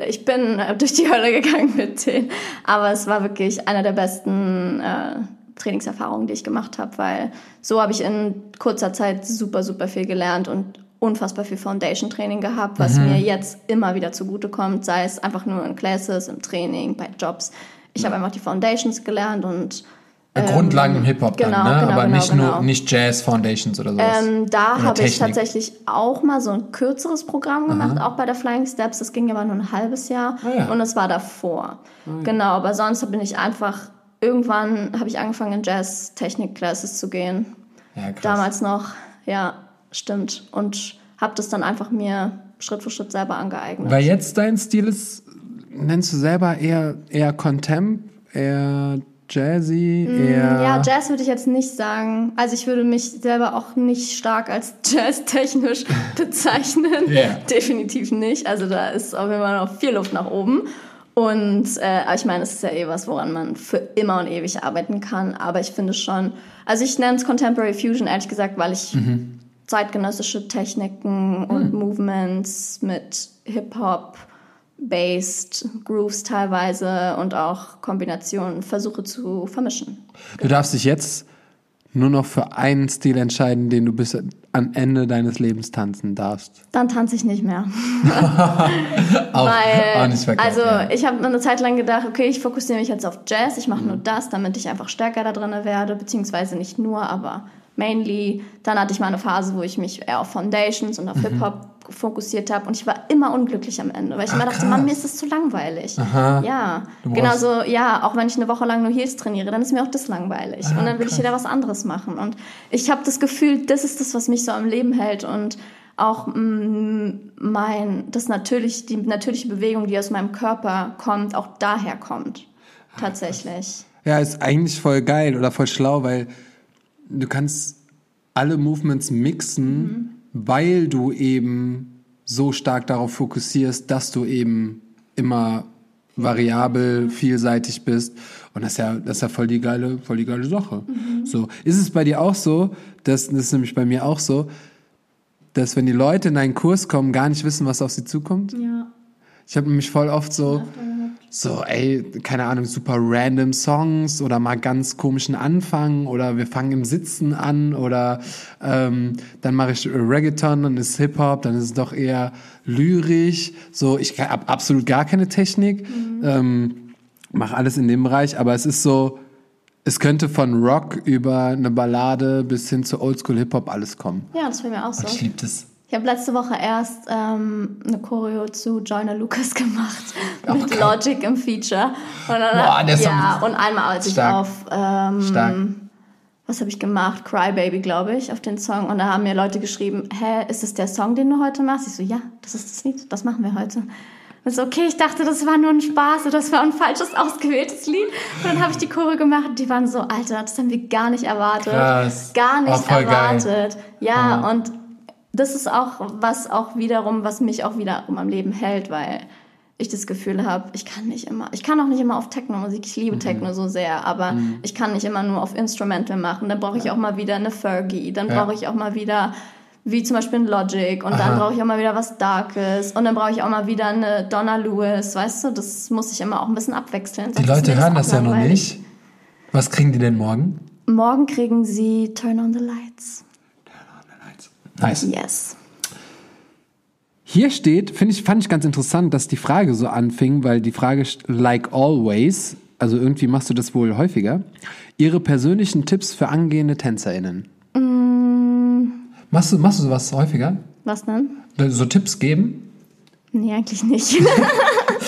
ich bin äh, durch die Hölle gegangen mit denen. Aber es war wirklich einer der besten äh, Trainingserfahrungen, die ich gemacht habe, weil so habe ich in kurzer Zeit super, super viel gelernt und unfassbar viel Foundation-Training gehabt, was Mhm. mir jetzt immer wieder zugutekommt, sei es einfach nur in Classes, im Training, bei Jobs. Ich habe einfach die Foundations gelernt und Grundlagen im Hip-Hop genau, dann, ne? genau, aber genau, nicht genau. nur nicht Jazz Foundations oder sowas. Ähm, da habe ich Technik. tatsächlich auch mal so ein kürzeres Programm gemacht, auch bei der Flying Steps. Das ging aber nur ein halbes Jahr Ah ja. und es war davor. Genau, aber sonst bin ich einfach irgendwann habe ich angefangen, in Jazz-Technik-Classes zu gehen. Ja, krass. Damals noch, ja, stimmt. Und habe das dann einfach mir Schritt für Schritt selber angeeignet. Weil jetzt dein Stil ist, nennst du selber eher, eher Contemp, eher Jazzy, eher... Mm, Ja, Jazz würde ich jetzt nicht sagen. Also ich würde mich selber auch nicht stark als jazztechnisch bezeichnen. Ja. Definitiv nicht. Also da ist auf jeden Fall noch viel Luft nach oben. Und äh, ich meine, es ist ja eh was, woran man für immer und ewig arbeiten kann. Aber ich finde schon, also ich nenne es Contemporary Fusion, ehrlich gesagt, weil ich zeitgenössische Techniken und Movements mit Hip-Hop, based Grooves teilweise und auch Kombinationen versuche zu vermischen. Du darfst dich jetzt nur noch für einen Stil entscheiden, den du bis am Ende deines Lebens tanzen darfst. Dann tanze ich nicht mehr. Auch, Weil, auch nicht verkehrt, also ja. ich habe eine Zeit lang gedacht, okay, ich fokussiere mich jetzt auf Jazz, ich mache Mhm. nur das, damit ich einfach stärker da drin werde, beziehungsweise nicht nur, aber mainly. Dann hatte ich mal eine Phase, wo ich mich eher auf Foundations Mhm. und auf Hip-Hop fokussiert habe und ich war immer unglücklich am Ende, weil ich immer dachte, krass. Mann, mir ist das zu langweilig. Aha. Ja, genauso, ja, auch wenn ich eine Woche lang nur Heels trainiere, dann ist mir auch das langweilig. Ah, und dann will ich wieder was anderes machen. Und ich habe das Gefühl, das ist das, was mich so am Leben hält und auch mm, mein, das natürlich, die natürliche Bewegung, die aus meinem Körper kommt, auch daher kommt. Tatsächlich. Ja, ist eigentlich voll geil oder voll schlau, weil du kannst alle Movements mixen, weil du eben so stark darauf fokussierst, dass du eben immer variabel, vielseitig bist. Und das ist ja, das ist ja voll die geile, voll die geile Sache. So. Ist es bei dir auch so, das, das ist nämlich bei mir auch so, dass wenn die Leute in einen Kurs kommen, gar nicht wissen, was auf sie zukommt? Ja. Ich habe nämlich voll oft so, so, ey, keine Ahnung, super random Songs oder mal ganz komischen Anfang oder wir fangen im Sitzen an oder ähm, dann mache ich Reggaeton, dann ist Hip-Hop, dann ist es doch eher lyrisch. So, ich habe absolut gar keine Technik, ähm, mache alles in dem Bereich, aber es ist so, es könnte von Rock über eine Ballade bis hin zu Oldschool Hip-Hop alles kommen. ja, das wäre mir auch so. Ich liebe das. Ich habe letzte Woche erst ähm, eine Choreo zu Joyner Lucas gemacht Oh, mit Logic im Feature. Und dann, Boah, der Song ja, und einmal als ich auf ähm, Stark. was habe ich gemacht? Crybaby, glaube ich, auf den Song. Und da haben mir Leute geschrieben, hä, ist das der Song, den du heute machst? Ich so, ja, das ist das Lied, das machen wir heute. Und so, okay, ich dachte, das war nur ein Spaß oder das war ein falsches ausgewähltes Lied. Und dann habe ich die Chore gemacht und die waren so, Alter, das haben wir gar nicht erwartet. Krass. Gar nicht Oh, voll geil. erwartet. Ja, und das ist auch was auch wiederum, was mich auch wiederum am Leben hält, weil ich das Gefühl habe, ich kann nicht immer, ich kann auch nicht immer auf Techno-Musik, ich Mhm. liebe Techno so sehr, aber ich kann nicht immer nur auf Instrumental machen. Dann brauche ich auch mal wieder eine Fergie, dann Ja. brauche ich auch mal wieder wie zum Beispiel ein Logic und dann brauche ich auch mal wieder was Darkes und dann brauche ich auch mal wieder eine Donna Lewis, weißt du, das muss ich immer auch ein bisschen abwechseln. Die Leute hören das ja noch nicht. Was kriegen die denn morgen? Morgen kriegen sie Turn on the Lights. Nice. Yes. Hier steht, finde ich, fand ich ganz interessant, dass die Frage so anfing, weil die Frage, like always, also irgendwie machst du das wohl häufiger, ihre persönlichen Tipps für angehende TänzerInnen. Machst, du, machst du sowas häufiger? Was denn? So Tipps geben? Nee, eigentlich nicht.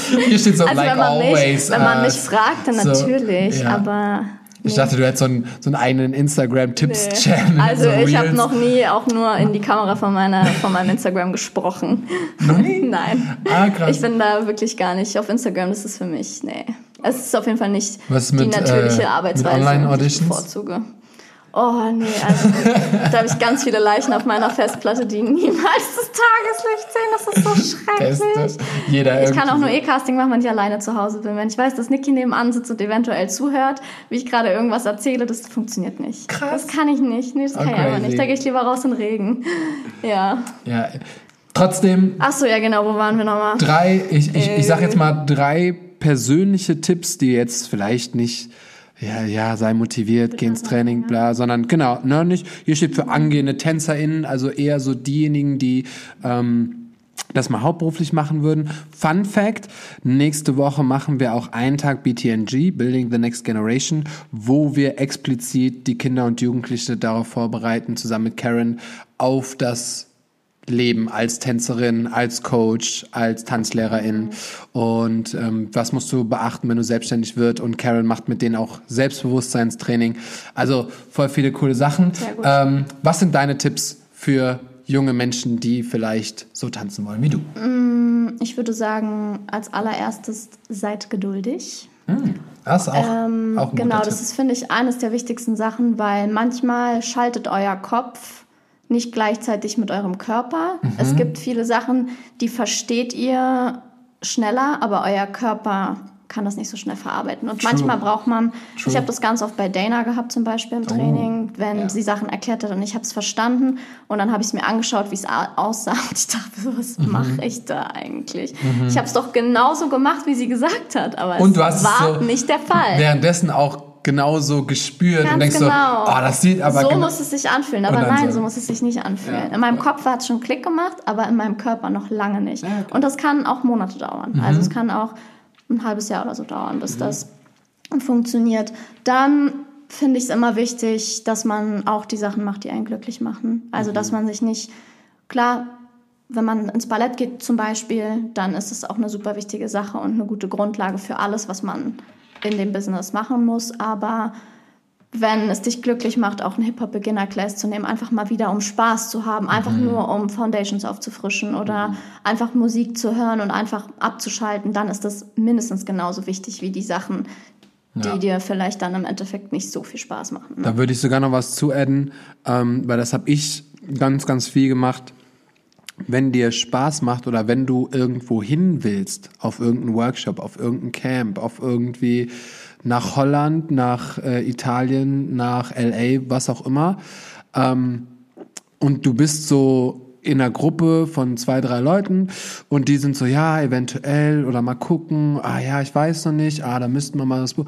Hier steht so, Also like wenn always. mich, wenn man äh, mich fragt, dann so, natürlich, ja. aber Ich dachte, du hättest so einen, so einen eigenen Instagram-Tipps-Channel. also so ich habe noch nie auch nur in die Kamera von meiner von meinem Instagram gesprochen. Noch nie? Nein. Ah, krass. Ich bin da wirklich gar nicht auf Instagram, das ist für mich, nee. Es ist auf jeden Fall nicht Was die mit, natürliche äh, Arbeitsweise, mit die ich bevorzuge. Oh nee, also da habe ich ganz viele Leichen auf meiner Festplatte, die niemals das Tageslicht sehen. Das ist so schrecklich. Jeder Ich kann auch nur E-Casting machen, wenn ich alleine zu Hause bin. Wenn ich weiß, dass Niki nebenan sitzt und eventuell zuhört, wie ich gerade irgendwas erzähle, das funktioniert nicht. Krass. Das kann ich nicht. Nee, das Oh, kann ich einfach crazy. nicht. Da gehe ich lieber raus in den Regen. Ja. Ja. Trotzdem Ach so, ja genau, wo waren wir nochmal? drei, ich, ich, ich sag Äh. jetzt mal drei persönliche Tipps, die jetzt vielleicht nicht, ja, ja, sei motiviert, geh ins Training, bla, sondern genau, ne, nicht, hier steht für angehende TänzerInnen, also eher so diejenigen, die, ähm, das mal hauptberuflich machen würden. Fun Fact, nächste Woche machen wir auch einen Tag BTNG, Building the Next Generation, wo wir explizit die Kinder und Jugendliche darauf vorbereiten, zusammen mit Karen, auf das leben als Tänzerin, als Coach, als Tanzlehrerin und ähm, was musst du beachten, wenn du selbstständig wird und Karen macht mit denen auch Selbstbewusstseinstraining. Also voll viele coole Sachen. Ähm, was sind deine Tipps für junge Menschen, die vielleicht so tanzen wollen wie du? Mm, ich würde sagen, als allererstes seid geduldig. Hm, das auch, ähm, auch Genau, das ist, finde ich, eines der wichtigsten Sachen, weil manchmal schaltet euer Kopf nicht gleichzeitig mit eurem Körper. Mhm. Es gibt viele Sachen, die versteht ihr schneller, aber euer Körper kann das nicht so schnell verarbeiten. Und True. manchmal braucht man, True. ich habe das ganz oft bei Dana gehabt zum Beispiel im oh, Training, oh, wenn ja. sie Sachen erklärt hat und ich habe es verstanden und dann habe ich es mir angeschaut, wie es aussah und ich dachte, was mhm. mache ich da eigentlich? Mhm. Ich habe es doch genauso gemacht, wie sie gesagt hat, aber und es war so nicht der Fall. Währenddessen auch genauso gespürt Ganz und denkst genau. so, oh, das sieht aber So muss es sich anfühlen, aber nein, so, so, muss es sich nicht anfühlen. Ja. In meinem Kopf hat es schon Klick gemacht, aber in meinem Körper noch lange nicht. Ja, okay. Und das kann auch Monate dauern. Mhm. Also es kann auch ein halbes Jahr oder so dauern, bis mhm. das funktioniert. Dann finde ich es immer wichtig, dass man auch die Sachen macht, die einen glücklich machen. Also, mhm. dass man sich nicht, klar, wenn man ins Ballett geht zum Beispiel, dann ist es auch eine super wichtige Sache und eine gute Grundlage für alles, was man in dem Business machen muss. Aber wenn es dich glücklich macht, auch eine Hip-Hop-Beginner-Class zu nehmen, einfach mal wieder, um Spaß zu haben, einfach mhm. nur um Foundations aufzufrischen oder mhm. einfach Musik zu hören und einfach abzuschalten, dann ist das mindestens genauso wichtig wie die Sachen, die ja. dir vielleicht dann im Endeffekt nicht so viel Spaß machen. Ne? Da würde ich sogar noch was zu adden, ähm, weil das habe ich ganz, ganz viel gemacht wenn dir Spaß macht oder wenn du irgendwo hin willst, auf irgendeinen Workshop, auf irgendein Camp, auf irgendwie nach Holland, nach äh, Italien, nach LA, was auch immer, ähm, und du bist so in einer Gruppe von zwei, drei Leuten und die sind so, ja, eventuell oder mal gucken, ah ja, ich weiß noch nicht, ah, da müssten wir mal das Buch.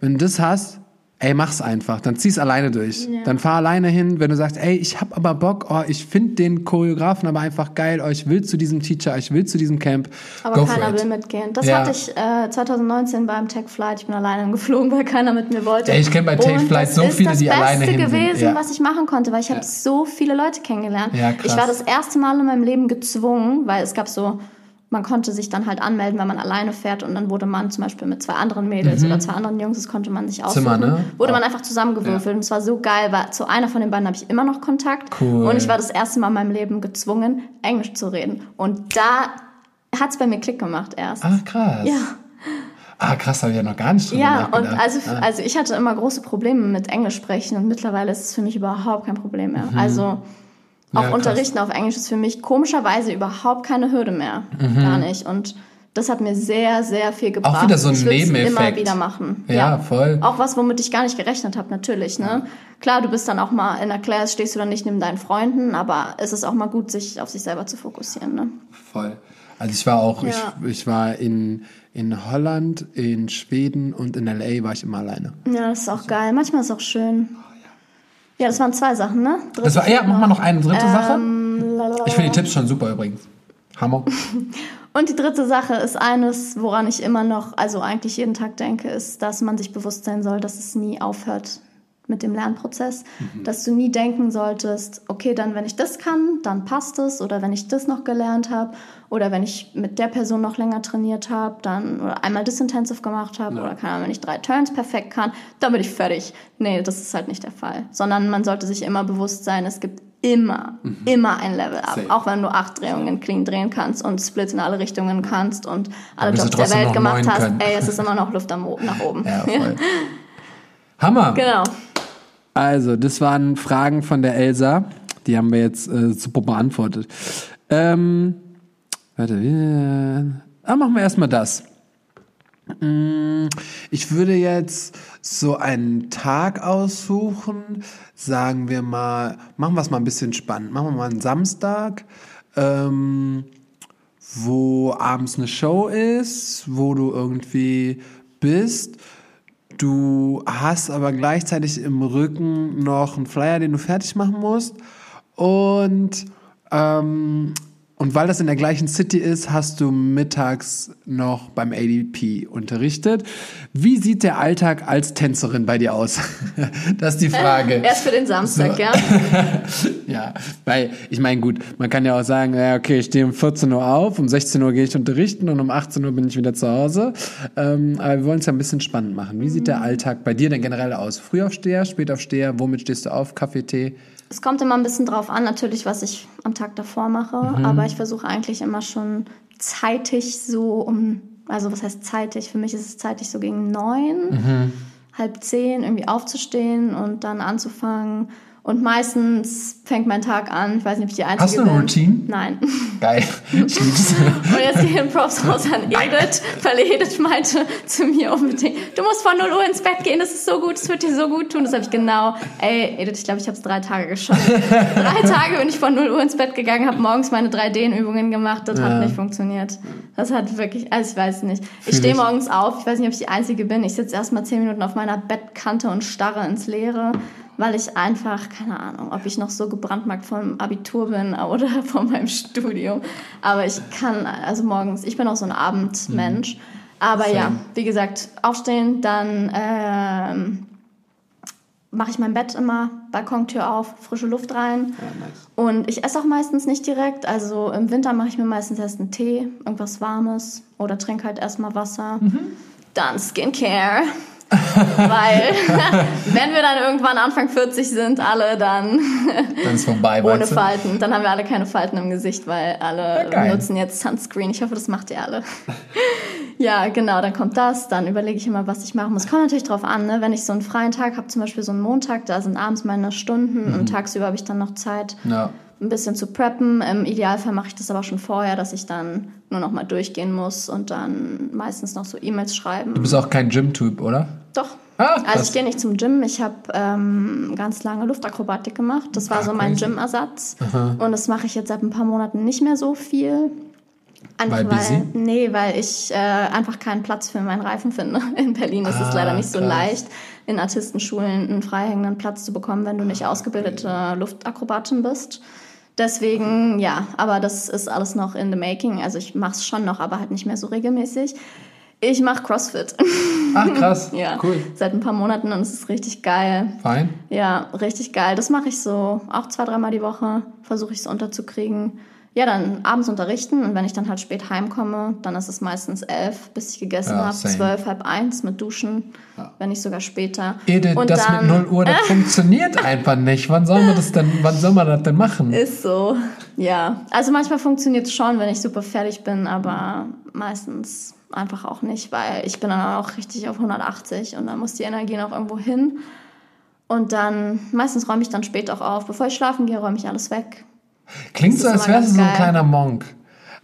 Wenn du das hast, ey, mach's einfach. Dann zieh's alleine durch. Ja. Dann fahr alleine hin, wenn du sagst, ey, ich hab aber Bock, oh, ich finde den Choreografen aber einfach geil, oh, ich will zu diesem Teacher, ich will zu diesem Camp. Aber Go keiner will mitgehen. Das ja. hatte ich äh, 2019 beim Tech Flight. Ich bin alleine geflogen, weil keiner mit mir wollte. Ey, ich kenne bei Tech Flight so viele, die alleine hin sind. Das Beste gewesen, ja. was ich machen konnte, weil ich habe so viele Leute kennengelernt. Ja, krass. Ich war das erste Mal in meinem Leben gezwungen, weil es gab so man konnte sich dann halt anmelden, wenn man alleine fährt und dann wurde man zum Beispiel mit zwei anderen Mädels mhm. oder zwei anderen Jungs, das konnte man sich aussuchen, Zimmer, ne? wurde man einfach zusammengewürfelt ja. und es war so geil, weil zu einer von den beiden habe ich immer noch Kontakt cool. und ich war das erste Mal in meinem Leben gezwungen, Englisch zu reden und da hat es bei mir Klick gemacht erst. Ach krass. Ja. Ah, krass, habe ich ja noch gar nicht Ja, und also, ah. also ich hatte immer große Probleme mit Englisch sprechen und mittlerweile ist es für mich überhaupt kein Problem mehr. Mhm. Also auch ja, Unterrichten auf Englisch ist für mich komischerweise überhaupt keine Hürde mehr. Mhm. Gar nicht. Und das hat mir sehr, sehr viel gebracht. Auch wieder so ein ich Nebeneffekt. immer wieder machen. Ja, ja, voll. Auch was, womit ich gar nicht gerechnet habe, natürlich. Ne? Ja. Klar, du bist dann auch mal in der Class, stehst du dann nicht neben deinen Freunden, aber es ist auch mal gut, sich auf sich selber zu fokussieren. Ne? Voll. Also ich war auch, ja. ich, ich war in, in Holland, in Schweden und in L.A. war ich immer alleine. Ja, das ist auch geil. Manchmal ist es auch schön. Ja, das waren zwei Sachen, ne? Dritte das war, ja, mach mal noch eine dritte ähm, Sache. Ich finde die Tipps schon super übrigens. Hammer. Und die dritte Sache ist eines, woran ich immer noch, also eigentlich jeden Tag denke, ist, dass man sich bewusst sein soll, dass es nie aufhört mit dem Lernprozess, mhm. dass du nie denken solltest, okay, dann wenn ich das kann, dann passt es oder wenn ich das noch gelernt habe oder wenn ich mit der Person noch länger trainiert habe, dann oder einmal das intensive gemacht habe ja. oder keine Ahnung, wenn ich drei Turns perfekt kann, dann bin ich fertig. Nee, das ist halt nicht der Fall, sondern man sollte sich immer bewusst sein, es gibt immer, mhm. immer ein Level up. Safe. Auch wenn du acht Drehungen clean drehen kannst und Splits in alle Richtungen kannst und alle Jobs der Welt gemacht hast, ey, es ist immer noch Luft nach oben. Ja, voll. Hammer. Genau. Also, das waren Fragen von der Elsa. Die haben wir jetzt äh, super beantwortet. Ähm, warte, wir, ah, machen wir erstmal das. Mm, ich würde jetzt so einen Tag aussuchen, sagen wir mal, machen wir es mal ein bisschen spannend. Machen wir mal einen Samstag, ähm, wo abends eine Show ist, wo du irgendwie bist Du hast aber gleichzeitig im Rücken noch einen Flyer, den du fertig machen musst. Und, ähm, und weil das in der gleichen City ist, hast du mittags noch beim ADP unterrichtet. Wie sieht der Alltag als Tänzerin bei dir aus? das ist die Frage. Erst für den Samstag, so. ja. Ja, weil ich meine, gut, man kann ja auch sagen, ja, okay, ich stehe um 14 Uhr auf, um 16 Uhr gehe ich unterrichten und um 18 Uhr bin ich wieder zu Hause. Ähm, aber wir wollen es ja ein bisschen spannend machen. Wie sieht der Alltag bei dir denn generell aus? Frühaufsteher, Spätaufsteher, womit stehst du auf? Kaffee, Tee? Es kommt immer ein bisschen drauf an, natürlich, was ich am Tag davor mache, aber ich versuche eigentlich immer schon zeitig so um, also was heißt zeitig? Für mich ist es zeitig so gegen neun, halb zehn irgendwie aufzustehen und dann anzufangen. Und meistens fängt mein Tag an, ich weiß nicht, ob ich die Einzige Hast du eine bin. Routine? Nein. Geil. Ich lieb's. Und jetzt gehen Props raus an Edith, weil Edith meinte zu mir unbedingt, du musst vor 0 Uhr ins Bett gehen, das ist so gut, das wird dir so gut tun. Das habe ich genau, ey Edith, ich glaube, ich habe es drei Tage geschafft. drei Tage bin ich vor 0 Uhr ins Bett gegangen, habe morgens meine 3D-Übungen gemacht, das Ja. hat nicht funktioniert. Das hat wirklich, also ich weiß nicht. Ich stehe morgens auf, ich weiß nicht, ob ich die Einzige bin, ich sitze erstmal 10 Minuten auf meiner Bettkante und starre ins Leere. Weil ich einfach, keine Ahnung, ob ich noch so gebrandmarkt vom Abitur bin oder von meinem Studium. Aber ich kann, also morgens, ich bin auch so ein Abendmensch. Aber ja, Same. wie gesagt, aufstehen, dann ähm, mache ich mein Bett immer, Balkontür auf, frische Luft rein. Und ich esse auch meistens nicht direkt. Also im Winter mache ich mir meistens erst einen Tee, irgendwas Warmes oder trinke halt erstmal Wasser. Dann Skincare. Weil, wenn wir dann irgendwann Anfang 40 sind, alle dann Dann ist vorbei, ohne? Falten. Dann haben wir alle keine Falten im Gesicht, weil alle nutzen jetzt Sunscreen. Ich hoffe, das macht ihr alle. ja, genau, dann kommt das. Dann überlege ich immer, was ich machen muss. Kommt natürlich drauf an, ne? wenn ich so einen freien Tag habe, zum Beispiel so einen Montag, da sind abends meine Stunden Mhm. und tagsüber habe ich dann noch Zeit, Ja. Ein bisschen zu preppen. Im Idealfall mache ich das aber schon vorher, dass ich dann nur noch mal durchgehen muss und dann meistens noch so E-Mails schreiben. Du bist auch kein Gym-Typ, oder? Doch. Ah, also ich gehe nicht zum Gym. Ich habe ähm, ganz lange Luftakrobatik gemacht. Das war Ah, so mein. Gymersatz. Und das mache ich jetzt seit ein paar Monaten nicht mehr so viel. Einfach Weil busy? nee, weil ich äh, einfach keinen Platz für meinen Reifen finde. In Berlin ist es Ah, leider nicht so krass. leicht, in Artistenschulen einen freihängenden Platz zu bekommen, wenn du nicht ausgebildete Luftakrobatin bist. Deswegen, ja, aber das ist alles noch in the making. Also ich mache es schon noch, aber halt nicht mehr so regelmäßig. Ich mache CrossFit. Ach, krass. Ja, Cool. seit ein paar Monaten und es ist richtig geil. Fein. Ja, richtig geil. Das mache ich so auch zwei, dreimal die Woche, versuche ich es unterzukriegen. Ja, dann abends unterrichten und wenn ich dann halt spät heimkomme, dann ist es meistens elf, bis ich gegessen Ja, habe, zwölf, halb eins mit Duschen, wenn nicht sogar später. Edith, und das dann, mit 0 Uhr, das funktioniert einfach nicht. Wann soll man das denn, wann soll man das denn machen? Ist so, ja. Also manchmal funktioniert es schon, wenn ich super fertig bin, aber meistens einfach auch nicht, weil ich bin dann auch richtig auf 180 und dann muss die Energie noch irgendwo hin. Und dann, meistens räume ich dann spät auch auf. Bevor ich schlafen gehe, räume ich alles weg. Klingt so, als wärst du so ein kleiner Monk.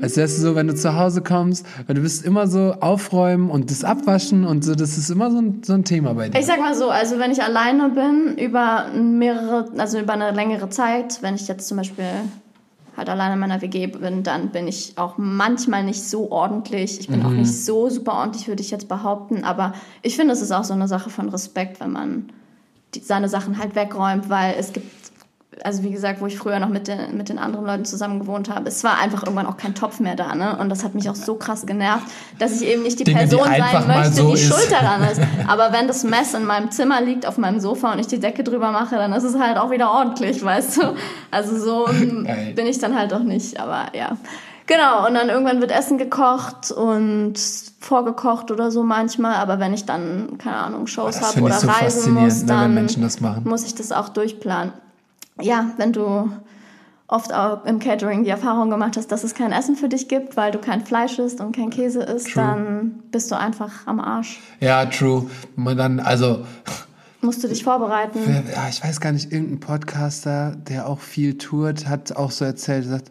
Als wärst du so, wenn du zu Hause kommst, weil du bist immer so aufräumen und das abwaschen und so, das ist immer so ein, so ein Thema bei dir. Ich sag mal so, also wenn ich alleine bin, über mehrere, also über eine längere Zeit, wenn ich jetzt zum Beispiel halt alleine in meiner WG bin, dann bin ich auch manchmal nicht so ordentlich. Ich bin auch nicht so super ordentlich, würde ich jetzt behaupten. Aber ich finde, es ist auch so eine Sache von Respekt, wenn man die, seine Sachen halt wegräumt, weil es gibt, also wie gesagt, wo ich früher noch mit den, mit den anderen Leuten zusammen gewohnt habe, es war einfach irgendwann auch kein Topf mehr da, ne? Und das hat mich auch so krass genervt, dass ich eben nicht die Dinge, die Person einfach sein möchte, so die ist. schuld daran ist. Aber wenn das Mess in meinem Zimmer liegt, auf meinem Sofa und ich die Decke drüber mache, dann ist es halt auch wieder ordentlich, weißt du? Also so ähm, Geil. bin ich dann halt auch nicht, aber ja. Genau, und dann irgendwann wird Essen gekocht und vorgekocht oder so manchmal, aber wenn ich dann, keine Ahnung, Shows habe oder so reisen muss, ne, dann Menschen das machen. muss ich das auch durchplanen. Ja, wenn du oft auch im Catering die Erfahrung gemacht hast, dass es kein Essen für dich gibt, weil du kein Fleisch isst und kein Käse isst, True. dann bist du einfach am Arsch. Ja, true. Man dann, also, Musst du dich vorbereiten. ja, ich weiß gar nicht, irgendein Podcaster, der auch viel tourt, hat auch so erzählt, sagt,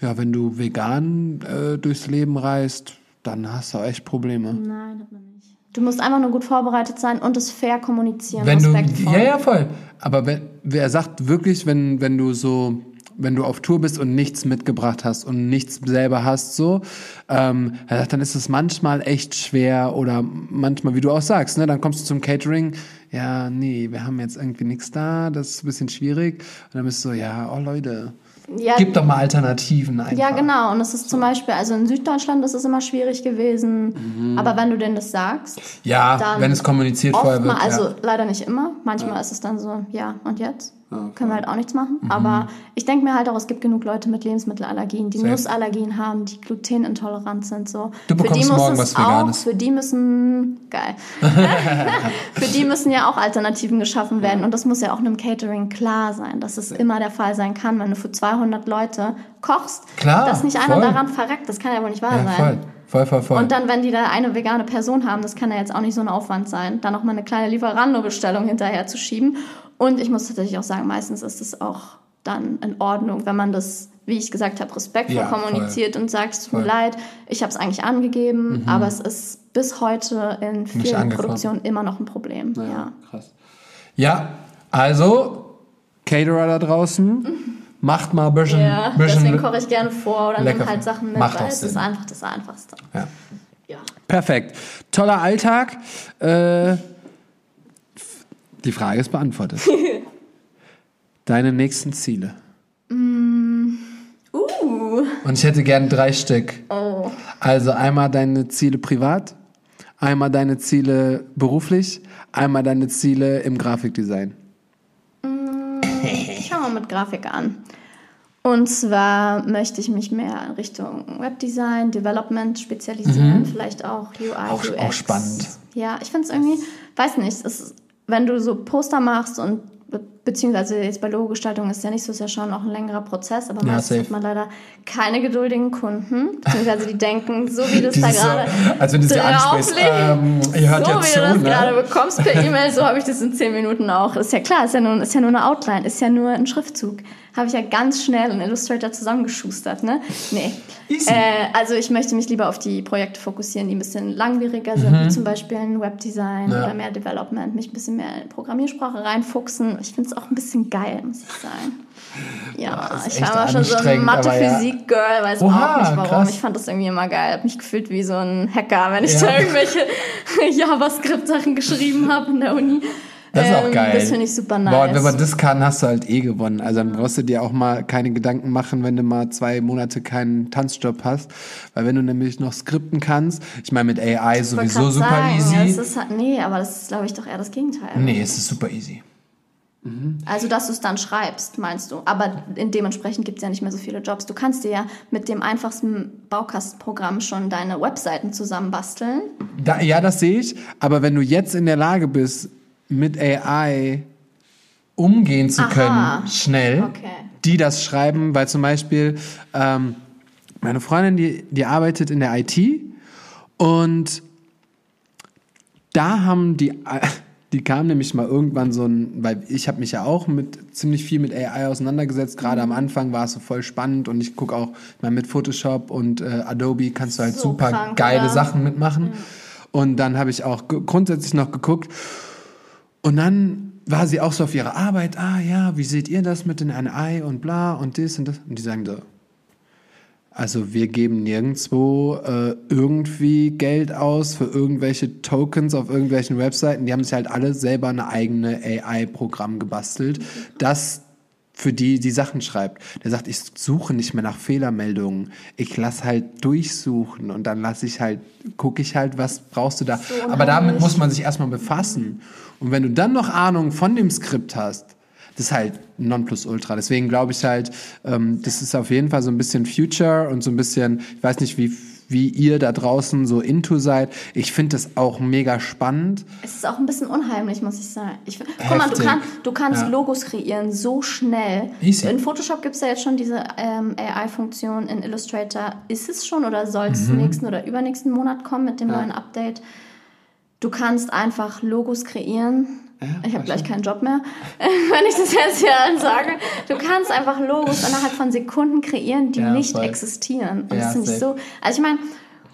ja, wenn du vegan äh, durchs Leben reist, dann hast du echt Probleme. Nein, hat man nicht. Du musst einfach nur gut vorbereitet sein und es fair kommunizieren, Wenn du, respektvoll. ja, ja, voll. Aber wenn, wer sagt wirklich, wenn, wenn du so, wenn du auf Tour bist und nichts mitgebracht hast und nichts selber hast, so, ähm, er sagt, dann ist es manchmal echt schwer oder manchmal, wie du auch sagst, ne, dann kommst du zum Catering, ja, nee, wir haben jetzt irgendwie nichts da, das ist ein bisschen schwierig. Und dann bist du so, ja, oh Leute, ja, gib doch mal Alternativen einfach. ja, genau. Und es ist zum Beispiel, also in Süddeutschland ist es immer schwierig gewesen. Aber wenn du denn das sagst, Ja, Dann wenn es kommuniziert vorher wird. mal, also ja. leider nicht immer. Manchmal ist es dann so, ja, und jetzt? Können wir halt auch nichts machen. Aber ich denke mir halt auch, es gibt genug Leute mit Lebensmittelallergien, die Safe. Nussallergien haben, die glutenintolerant sind. So. Du bekommst morgen was auch. Für die müssen, geil, für die müssen ja auch Alternativen geschaffen werden. Und das muss ja auch einem Catering klar sein, dass es immer der Fall sein kann, wenn du für 200 Leute kochst, Klar, dass nicht einer voll. daran verreckt. Das kann ja wohl nicht wahr Ja, sein. voll. Voll, voll, voll. Und dann, wenn die da eine vegane Person haben, das kann ja jetzt auch nicht so ein Aufwand sein, dann noch mal eine kleine Lieferando-Bestellung hinterher zu schieben. Und ich muss tatsächlich auch sagen, meistens ist es auch dann in Ordnung, wenn man das, wie ich gesagt habe, respektvoll Ja, voll. kommuniziert und sagt, es tut mir Voll. Mhm. leid, ich habe es eigentlich angegeben, aber es ist bis heute in vielen. Produktionen immer noch ein Problem. Ja. Krass. Ja, also, Caterer da draußen, macht mal ein bisschen. Ja, bisschen deswegen koche ich gerne vor oder nehme halt Sachen mit, Macht weil es ist einfach das Einfachste. ja. Ja. Perfekt. Toller Alltag. Äh, die Frage ist beantwortet. Deine nächsten Ziele. Uh, Und ich hätte gern drei Stück. oh. Also einmal deine Ziele privat, einmal deine Ziele beruflich, einmal deine Ziele im Grafikdesign. Mit Grafik an. Und zwar möchte ich mich mehr in Richtung Webdesign, Development spezialisieren, vielleicht auch UI, Mhm. Auch- UX. auch spannend. Ja, ich finde es irgendwie, weiß nicht, es ist, wenn du so Poster machst und beziehungsweise jetzt bei Logogestaltung ist ja nicht so, ist ja schon noch ein längerer Prozess, aber Ja, meistens safe. hat man leider keine geduldigen Kunden, beziehungsweise die denken, so wie du es da so, gerade als wenn du sie ansprichst, drauflegst, ähm, ihr hört so ja wie zu, du das ne? gerade bekommst per E-Mail, so habe ich das in 10 Minuten auch. Ist ja klar, ist ja nur, ist ja nur eine Outline, ist ja nur ein Schriftzug. Habe ich ja ganz schnell in Illustrator zusammengeschustert, ne? Nee. Easy. Äh, also ich möchte mich lieber auf die Projekte fokussieren, die ein bisschen langwieriger sind, wie zum Beispiel ein Webdesign Mhm. Ja. oder mehr Development, mich ein bisschen mehr in Programmiersprache reinfuchsen. Ich finde es auch ein bisschen geil, muss ich sagen. Ja, ist ich war immer schon so ein ja. Mathe-Physik-Girl, weiß Oha, auch nicht warum. krass. Ich fand das irgendwie immer geil. Hab mich gefühlt wie so ein Hacker, wenn ich Ja. da irgendwelche JavaScript-Sachen geschrieben habe in der Uni. Das ist auch Ähm, geil. Das finde ich super nice. Boah, und wenn man das kann, hast du halt eh gewonnen. Also dann brauchst du dir auch mal keine Gedanken machen, wenn du mal zwei Monate keinen Tanzjob hast. Weil wenn du nämlich noch skripten kannst, ich meine mit AI wollte sowieso super sagen, easy. Das ist, halt- nee, aber das ist, glaube ich, doch eher das Gegenteil. Nee, es ist super easy. Also, dass du es dann schreibst, meinst du. Aber in dementsprechend gibt es ja nicht mehr so viele Jobs. Du kannst dir ja mit dem einfachsten Baukastenprogramm schon deine Webseiten zusammenbasteln. Da, ja, das sehe ich. Aber wenn du jetzt in der Lage bist, mit AI umgehen zu Aha. können, schnell, Okay. die das schreiben, weil zum Beispiel ähm, meine Freundin, die, die arbeitet in der IT und da haben die, die kam nämlich mal irgendwann so ein, weil ich habe mich ja auch mit ziemlich viel mit AI auseinandergesetzt. Gerade Mhm. am Anfang war es so voll spannend und ich gucke auch mal mit Photoshop und äh, Adobe kannst du halt So super krank, geile oder? Sachen mitmachen. Und dann habe ich auch grundsätzlich noch geguckt und dann war sie auch so auf ihre Arbeit, ah ja, wie seht ihr das mit den AI und bla und das und das. Und die sagen so, also wir geben nirgendwo äh, irgendwie Geld aus für irgendwelche Tokens auf irgendwelchen Webseiten. Die haben sich halt alle selber eine eigene AI-Programm gebastelt, das für die die Sachen schreibt. Der sagt, ich suche nicht mehr nach Fehlermeldungen. Ich lass halt durchsuchen und dann lasse ich halt, gucke ich halt, was brauchst du da. Aber damit muss man sich erstmal befassen. Und wenn du dann noch Ahnung von dem Skript hast, das ist halt Nonplusultra. Deswegen glaube ich halt, ähm, das ist auf jeden Fall so ein bisschen Future und so ein bisschen, ich weiß nicht, wie, wie ihr da draußen so into seid. Ich finde das auch mega spannend. Es ist auch ein bisschen unheimlich, muss ich sagen. Ich, guck mal, du, kann, du kannst Ja. Logos kreieren so schnell. Easy. In Photoshop gibt es ja jetzt schon diese ähm, AI-Funktion. In Illustrator ist es schon oder soll es Mhm. nächsten oder übernächsten Monat kommen mit dem neuen Update. Du kannst einfach Logos kreieren. Ich habe gleich keinen Job mehr, wenn ich das jetzt hier sage. Du kannst einfach Logos innerhalb von Sekunden kreieren, die Ja, nicht voll. existieren. Und Ja, das finde ich so. Also ich meine,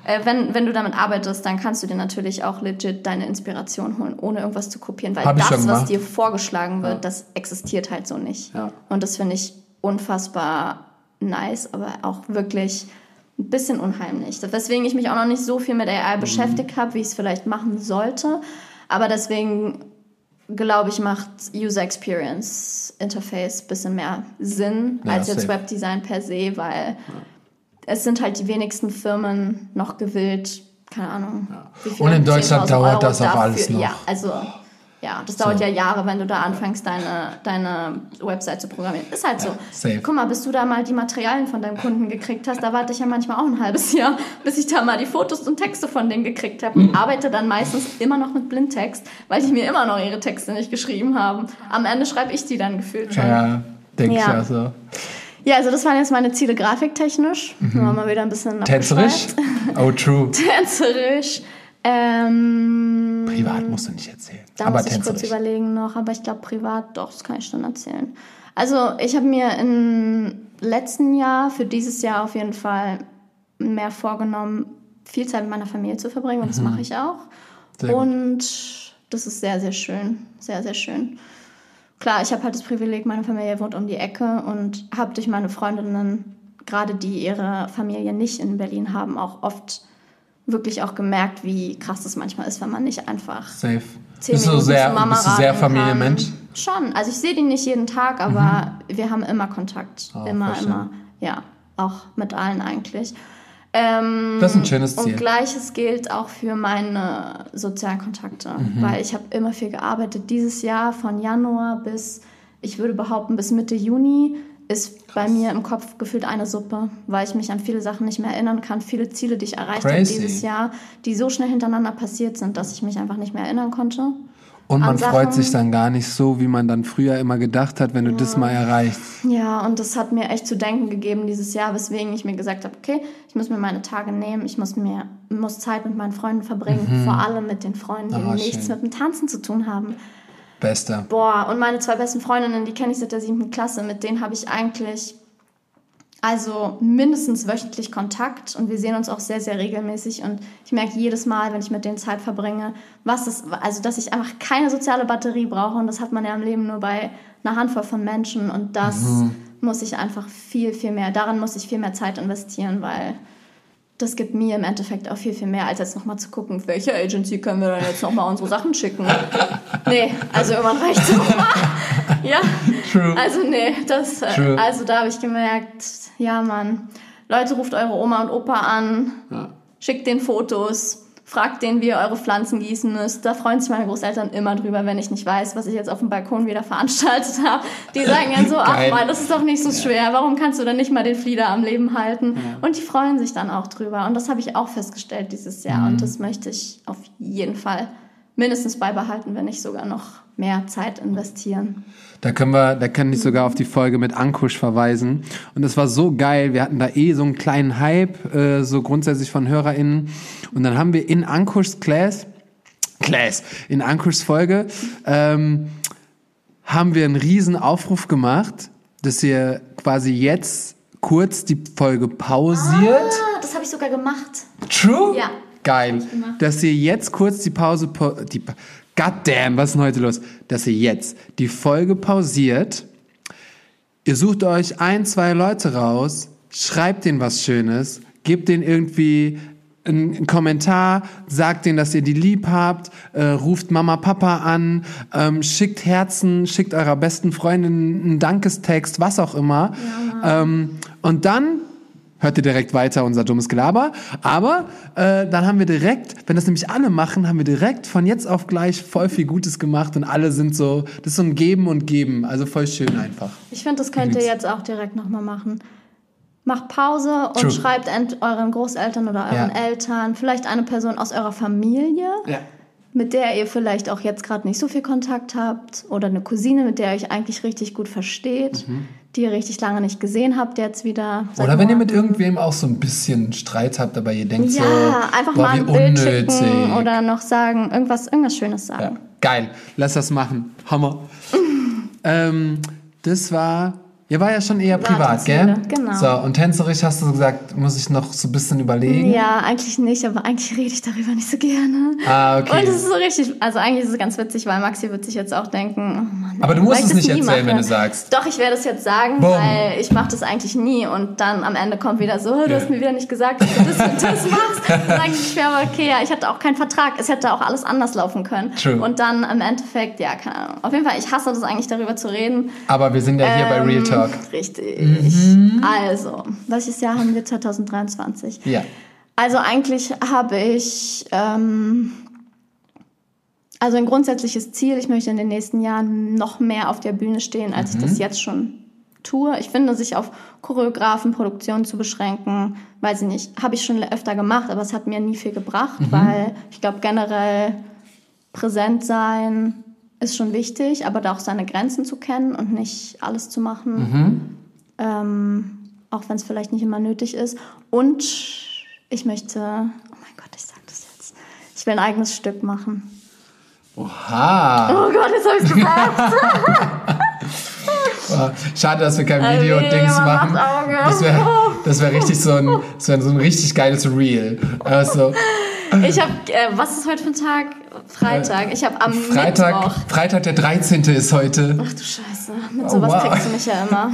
äh, wenn, wenn du damit arbeitest, dann kannst du dir natürlich auch legit deine Inspiration holen, ohne irgendwas zu kopieren, weil Hab das, was dir vorgeschlagen wird, das existiert halt so nicht. Ja. Und das finde ich unfassbar nice, aber auch wirklich ein bisschen unheimlich. Weswegen ich mich auch noch nicht so viel mit AI Mhm. beschäftigt habe, wie ich es vielleicht machen sollte. Aber deswegen glaube ich, macht User Experience Interface ein bisschen mehr Sinn Ja, als jetzt safe. Webdesign per se, weil es sind halt die wenigsten Firmen noch gewillt, keine Ahnung. viel, Und in Deutschland 10.000 dauert Euro das auch alles noch. Ja, also Ja, das dauert So. ja Jahre, wenn du da anfängst, deine, deine Website zu programmieren. Ist halt so. safe. Guck mal, bis du da mal die Materialien von deinem Kunden gekriegt hast, da warte ich ja manchmal auch ein halbes Jahr, bis ich da mal die Fotos und Texte von denen gekriegt habe. Und arbeite dann meistens immer noch mit Blindtext, weil die mir immer noch ihre Texte nicht geschrieben haben. Am Ende schreibe ich die dann gefühlt schon. Ja, denke ich Ja. so. Ja, also das waren jetzt meine Ziele grafiktechnisch. Mhm. Mal wieder ein bisschen Tänzerisch? Oh, true. Tänzerisch. Ähm, Privat musst du nicht erzählen. Da aber muss ich kurz überlegen noch, aber ich glaube privat, doch, das kann ich schon erzählen. Also ich habe mir im letzten Jahr, für dieses Jahr auf jeden Fall mehr vorgenommen, viel Zeit mit meiner Familie zu verbringen und das mache ich auch. Mhm. Sehr gut. und das ist sehr, sehr schön. Sehr, sehr schön. Klar, ich habe halt das Privileg, meine Familie wohnt um die Ecke und habe durch meine Freundinnen, gerade die ihre Familie nicht in Berlin haben, auch oft wirklich auch gemerkt, wie krass das manchmal ist, wenn man nicht einfach Safe. zehn Bist du Minuten sehr, zu Mama bist du sehr Familienmensch? kann. Schon. Also ich sehe die nicht jeden Tag, aber wir haben immer Kontakt. Ah, immer, verstehe. immer. Ja, auch mit allen eigentlich. Ähm, Das ist ein schönes Ziel. Und gleiches gilt auch für meine sozialen Kontakte, Mhm. weil ich habe immer viel gearbeitet. Dieses Jahr von Januar bis, ich würde behaupten, bis Mitte Juni ist bei mir im Kopf gefühlt eine Suppe, weil ich mich an viele Sachen nicht mehr erinnern kann. Viele Ziele, die ich erreicht habe Crazy. dieses Jahr, die so schnell hintereinander passiert sind, dass ich mich einfach nicht mehr erinnern konnte. Und man an freut Sachen- sich dann gar nicht so, wie man dann früher immer gedacht hat, wenn du das mal erreichst. Ja, und das hat mir echt zu denken gegeben dieses Jahr, weswegen ich mir gesagt habe, okay, ich muss mir meine Tage nehmen, ich muss mir muss Zeit mit meinen Freunden verbringen, vor allem mit den Freunden, die Ah, nichts schön. mit dem Tanzen zu tun haben. Bester. Boah, und meine zwei besten Freundinnen, die kenne ich seit der siebten Klasse, mit denen habe ich eigentlich also mindestens wöchentlich Kontakt und wir sehen uns auch sehr, sehr regelmäßig und ich merke jedes Mal, wenn ich mit denen Zeit verbringe, was es, also dass ich einfach keine soziale Batterie brauche und das hat man ja im Leben nur bei einer Handvoll von Menschen und das muss ich einfach viel, viel mehr, daran muss ich viel mehr Zeit investieren, weil das gibt mir im Endeffekt auch viel, viel mehr, als jetzt nochmal zu gucken, welche Agency können wir dann jetzt nochmal unsere Sachen schicken. nee, also irgendwann reicht es auch mal. Ja, True. also nee, das, äh, True. also da habe ich gemerkt, ja Mann, Leute, ruft eure Oma und Opa an, schickt den Fotos, fragt denen, wie ihr eure Pflanzen gießen müsst. Da freuen sich meine Großeltern immer drüber, wenn ich nicht weiß, was ich jetzt auf dem Balkon wieder veranstaltet habe. Die sagen dann so, ach. Mann, das ist doch nicht so schwer, warum kannst du dann nicht mal den Flieder am Leben halten? Und die freuen sich dann auch drüber. Und das habe ich auch festgestellt dieses Jahr. Mhm. Und das möchte ich auf jeden Fall mindestens beibehalten, wenn nicht sogar noch mehr Zeit investieren. Da können wir, da kann ich sogar auf die Folge mit Ankusch verweisen. Und es war so geil. Wir hatten da eh so einen kleinen Hype, äh, so grundsätzlich von HörerInnen. Und dann haben wir in Ankuschs Class, Class, in Ankuschs Folge, ähm, haben wir einen riesen Aufruf gemacht, dass ihr quasi jetzt kurz die Folge pausiert. Ah, das habe ich sogar gemacht. True? Ja. Geil. Dass ihr jetzt kurz die Pause, pa- die, goddamn, was ist denn heute los? Dass ihr jetzt die Folge pausiert, ihr sucht euch ein, zwei Leute raus, schreibt denen was Schönes, gebt denen irgendwie einen Kommentar, sagt denen, dass ihr die lieb habt, äh, ruft Mama, Papa an, ähm, schickt Herzen, schickt eurer besten Freundin einen Dankestext, was auch immer. ähm, und dann hört ihr direkt weiter unser dummes Gelaber. Aber äh, dann haben wir direkt, wenn das nämlich alle machen, haben wir direkt von jetzt auf gleich voll viel Gutes gemacht und alle sind so, das ist so ein Geben und Geben, also voll schön einfach. Ich finde, das könnt ihr jetzt auch direkt nochmal machen. Macht Pause und True. schreibt euren Großeltern oder euren Ja. Eltern, vielleicht eine Person aus eurer Familie, Ja. Mit der ihr vielleicht auch jetzt gerade nicht so viel Kontakt habt, oder eine Cousine, mit der ihr euch eigentlich richtig gut versteht, die ihr richtig lange nicht gesehen habt, jetzt wieder. Mhm. Oder wenn ihr mit Monaten. irgendwem auch so ein bisschen Streit habt, aber ihr denkt so, Ja, einfach boah, mal wie ein Bild unnötig. schicken oder noch sagen, irgendwas, irgendwas Schönes sagen. Ja, geil, lass das machen. Hammer. ähm, das war, ja, war ja schon eher privat, gell? genau. So, und tänzerisch hast du gesagt, muss ich noch so ein bisschen überlegen. Ja, eigentlich nicht, aber eigentlich rede ich darüber nicht so gerne. Ah, okay. Und es ist so richtig, also eigentlich ist es ganz witzig, weil Maxi wird sich jetzt auch denken, oh Mann, Aber du musst es nicht erzählen, mache. wenn du sagst. Doch, ich werde es jetzt sagen, Boom. weil ich mache das eigentlich nie und dann am Ende kommt wieder so, du hast mir wieder nicht gesagt, dass du das und das machst. Dann sage ich, ich aber okay, ja, ich hatte auch keinen Vertrag, es hätte auch alles anders laufen können. True. Und dann im Endeffekt, ja, keine Ahnung. Auf jeden Fall, ich hasse das eigentlich darüber zu reden. Aber wir sind ja hier bei Real Ähm, Talk. Richtig. Mhm. Also, welches Jahr haben wir 2023? Ja. Also eigentlich habe ich ähm, Also ein grundsätzliches Ziel, ich möchte in den nächsten Jahren noch mehr auf der Bühne stehen, als ich das jetzt schon tue. Ich finde, sich auf Choreografen, Produktionen zu beschränken, weiß ich nicht, habe ich schon öfter gemacht, aber es hat mir nie viel gebracht, weil ich glaube generell präsent sein ist schon wichtig, aber da auch seine Grenzen zu kennen und nicht alles zu machen, ähm, auch wenn es vielleicht nicht immer nötig ist. Und ich möchte, oh mein Gott, ich sag das jetzt, ich will ein eigenes Stück machen. Oha. Oh Gott, jetzt habe ich gesagt. Schade, dass wir kein Äh, Video-Dings machen. Das wäre das wär richtig so ein, das wär so ein richtig geiles Reel. Also, Ich habe, äh, was ist heute für ein Tag? Freitag. Ich habe am Freitag, Mittwoch. Freitag der 13. ist heute. Ach du Scheiße, mit Oh, sowas wow. kriegst du mich ja immer.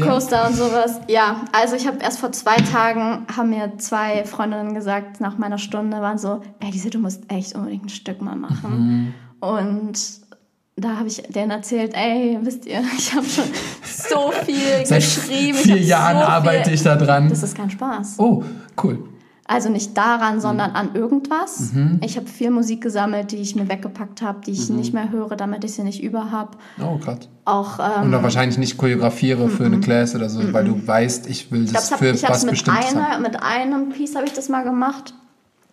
Coaster und sowas. Ja, also ich habe erst vor zwei Tagen, haben mir zwei Freundinnen gesagt, nach meiner Stunde, waren so, ey Lisa, du musst echt unbedingt ein Stück mal machen. Mhm. Und da habe ich denen erzählt, ey, wisst ihr, ich habe schon so viel Seit geschrieben. vier ich hab Jahren so arbeite ich da dran. Das ist kein Spaß. Oh, cool. Also nicht daran, sondern an irgendwas. Mhm. Ich habe viel Musik gesammelt, die ich mir weggepackt habe, die Mhm. ich nicht mehr höre, damit ich sie nicht über habe. Oh, krass. Auch ähm, Und auch wahrscheinlich nicht choreografiere für eine Class oder so, weil du weißt, ich will ich das glaube, für ich habe was es mit, Bestimmtes haben. einer, mit einem Piece habe ich das mal gemacht.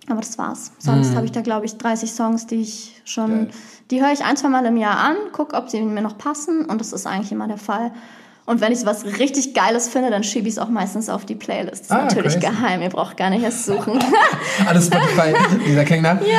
Aber das war's. Sonst Mhm. habe ich da, glaube ich, 30 Songs, die ich schon, Geil. die höre ich ein, zwei Mal im Jahr an, gucke, ob sie mir noch passen und das ist eigentlich immer der Fall. Und wenn ich was richtig Geiles finde, dann schiebe ich es auch meistens auf die Playlist. Das ist Ah, natürlich crazy. geheim, ihr braucht gar nicht erst suchen. Alles Spotify, dieser Kengner.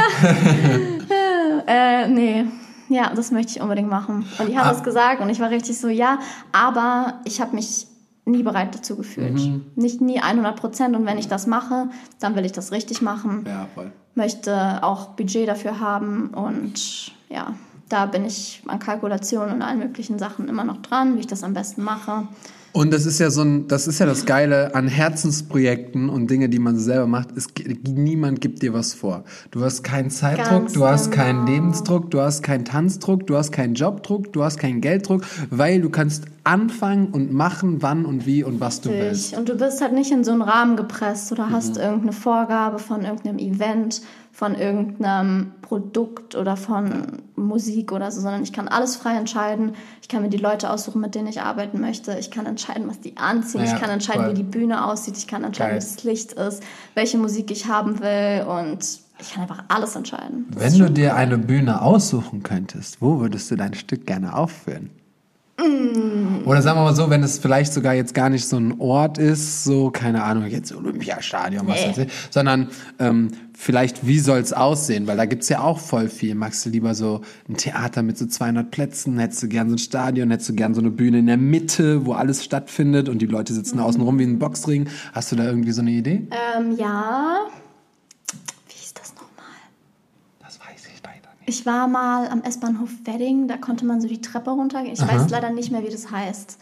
Äh, nee. Ja, das möchte ich unbedingt machen. Und die haben Ah. das gesagt und ich war richtig so, ja, aber ich habe mich nie bereit dazu gefühlt. Mhm. Nicht nie 100 Prozent. Und wenn ich das mache, dann will ich das richtig machen. Ja, voll. Möchte auch Budget dafür haben und ja, da bin ich an Kalkulationen und allen möglichen Sachen immer noch dran, wie ich das am besten mache. Und das ist ja so ein, das ist ja das Geile an Herzensprojekten und Dinge, die man selber macht. Es, niemand gibt dir was vor. Du hast keinen Zeitdruck, Ganz du hast keinen genau. Lebensdruck, du hast keinen Tanzdruck, du hast keinen Jobdruck, du hast keinen Gelddruck, weil du kannst anfangen und machen, wann und wie und was du willst. Und du bist halt nicht in so einen Rahmen gepresst oder Mhm. hast irgendeine Vorgabe von irgendeinem Event, von irgendeinem Produkt oder von Musik oder so, sondern ich kann alles frei entscheiden. Ich kann mir die Leute aussuchen, mit denen ich arbeiten möchte. Ich kann entscheiden, was die anziehen. Ja, ich kann entscheiden, voll. wie die Bühne aussieht. Ich kann entscheiden, Geil. wie das Licht ist, welche Musik ich haben will und ich kann einfach alles entscheiden. Das Wenn du dir eine Bühne aussuchen könntest, wo würdest du dein Stück gerne aufführen? Mm. Oder sagen wir mal so, wenn es vielleicht sogar jetzt gar nicht so ein Ort ist, so, keine Ahnung, jetzt Olympiastadion, was Nee. weiß ich, sondern ähm, vielleicht, wie soll es aussehen? Weil da gibt's ja auch voll viel. Magst du lieber so ein Theater mit so 200 Plätzen? Hättest du gern so ein Stadion? Hättest du gern so eine Bühne in der Mitte, wo alles stattfindet und die Leute sitzen außen rum wie ein Boxring? Hast du da irgendwie so eine Idee? Ähm, ja. Wie hieß das nochmal? Das weiß ich war mal am S-Bahnhof Wedding, da konnte man so die Treppe runtergehen. Ich weiß leider nicht mehr, wie das heißt.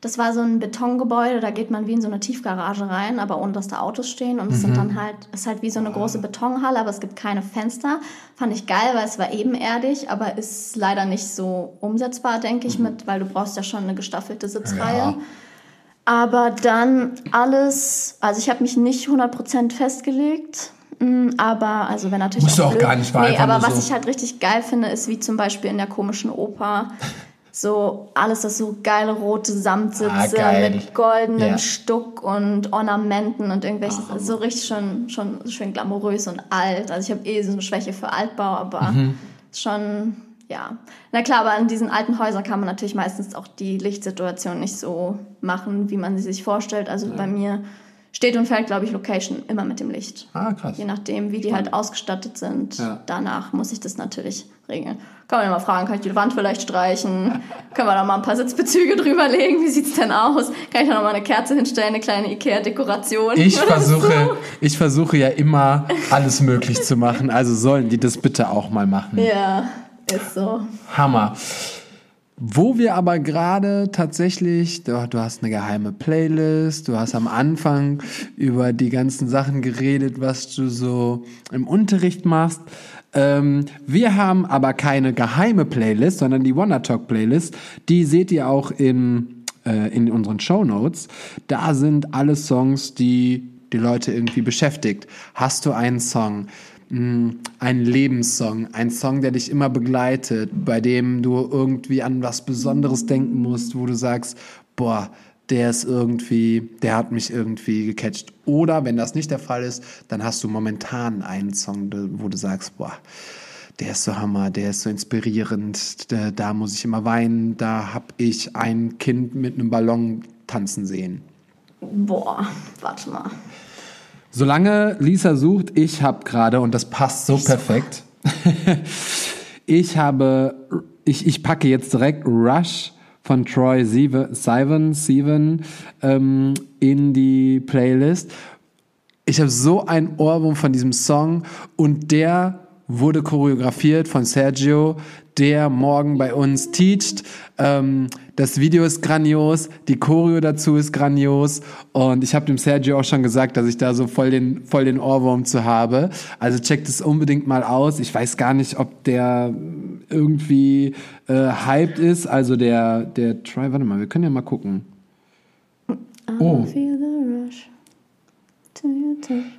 Das war so ein Betongebäude, da geht man wie in so eine Tiefgarage rein, aber ohne dass da Autos stehen. Und es sind dann halt, es ist halt wie so eine große Betonhalle, aber es gibt keine Fenster. Fand ich geil, weil es war ebenerdig, aber ist leider nicht so umsetzbar, denke ich, mit, weil du brauchst ja schon eine gestaffelte Sitzreihe. Ja. Aber dann alles, also ich habe mich nicht 100% festgelegt, aber also wenn natürlich Musst du auch blöd- gar nicht, war Nee, aber was so. ich halt richtig geil finde, ist wie zum Beispiel in der komischen Oper. So alles, das so geile rote Samtsitze Ah, mit goldenem Ja. Stuck und Ornamenten und irgendwelches, also so richtig schon, schon schön glamourös und alt. Also ich habe eh so eine Schwäche für Altbau, aber Mhm. schon, ja. Na klar, aber in diesen alten Häusern kann man natürlich meistens auch die Lichtsituation nicht so machen, wie man sie sich vorstellt. Also bei mir steht und fällt, glaube ich, Location immer mit dem Licht. Ah, krass. Je nachdem, wie die halt ausgestattet sind. Ja. Danach muss ich das natürlich regeln. Kann man ja mal fragen, kann ich die Wand vielleicht streichen? Können wir da mal ein paar Sitzbezüge drüberlegen? Wie sieht's denn aus? Kann ich da noch mal eine Kerze hinstellen, eine kleine Ikea-Dekoration? Ich versuche, ich versuche ja immer alles möglich zu machen. Also sollen die das bitte auch mal machen. Ja, ist so. Hammer. Wo wir aber gerade tatsächlich, du, du hast eine geheime Playlist, du hast am Anfang über die ganzen Sachen geredet, was du so im Unterricht machst. Ähm, wir haben aber keine geheime Playlist, sondern die Wanna Talk Playlist. Die seht ihr auch in, äh, in unseren Show Notes. Da sind alle Songs, die die Leute irgendwie beschäftigt. Hast du einen Song, ein Lebenssong, ein Song, der dich immer begleitet, bei dem du irgendwie an was Besonderes denken musst, wo du sagst, boah, der ist irgendwie, der hat mich irgendwie gecatcht. Oder wenn das nicht der Fall ist, dann hast du momentan einen Song, wo du sagst, boah, der ist so Hammer, der ist so inspirierend, da, da muss ich immer weinen, da habe ich ein Kind mit einem Ballon tanzen sehen. Boah, warte mal. Solange Lisa sucht, ich habe gerade, und das passt so perfekt, ich habe, ich, ich packe jetzt direkt Rush von Troy Sivan, Sivan ähm, in die Playlist. Ich habe so einen Ohrwurm von diesem Song und der wurde choreografiert von Sergio, der morgen bei uns teacht. Ähm, das Video ist grandios, die Choreo dazu ist grandios und ich habe dem Sergio auch schon gesagt, dass ich da so voll den, voll den Ohrwurm zu habe. Also checkt es unbedingt mal aus. Ich weiß gar nicht, ob der irgendwie äh, hyped ist. Also der, der Try, warte mal, wir können ja mal gucken. Oh.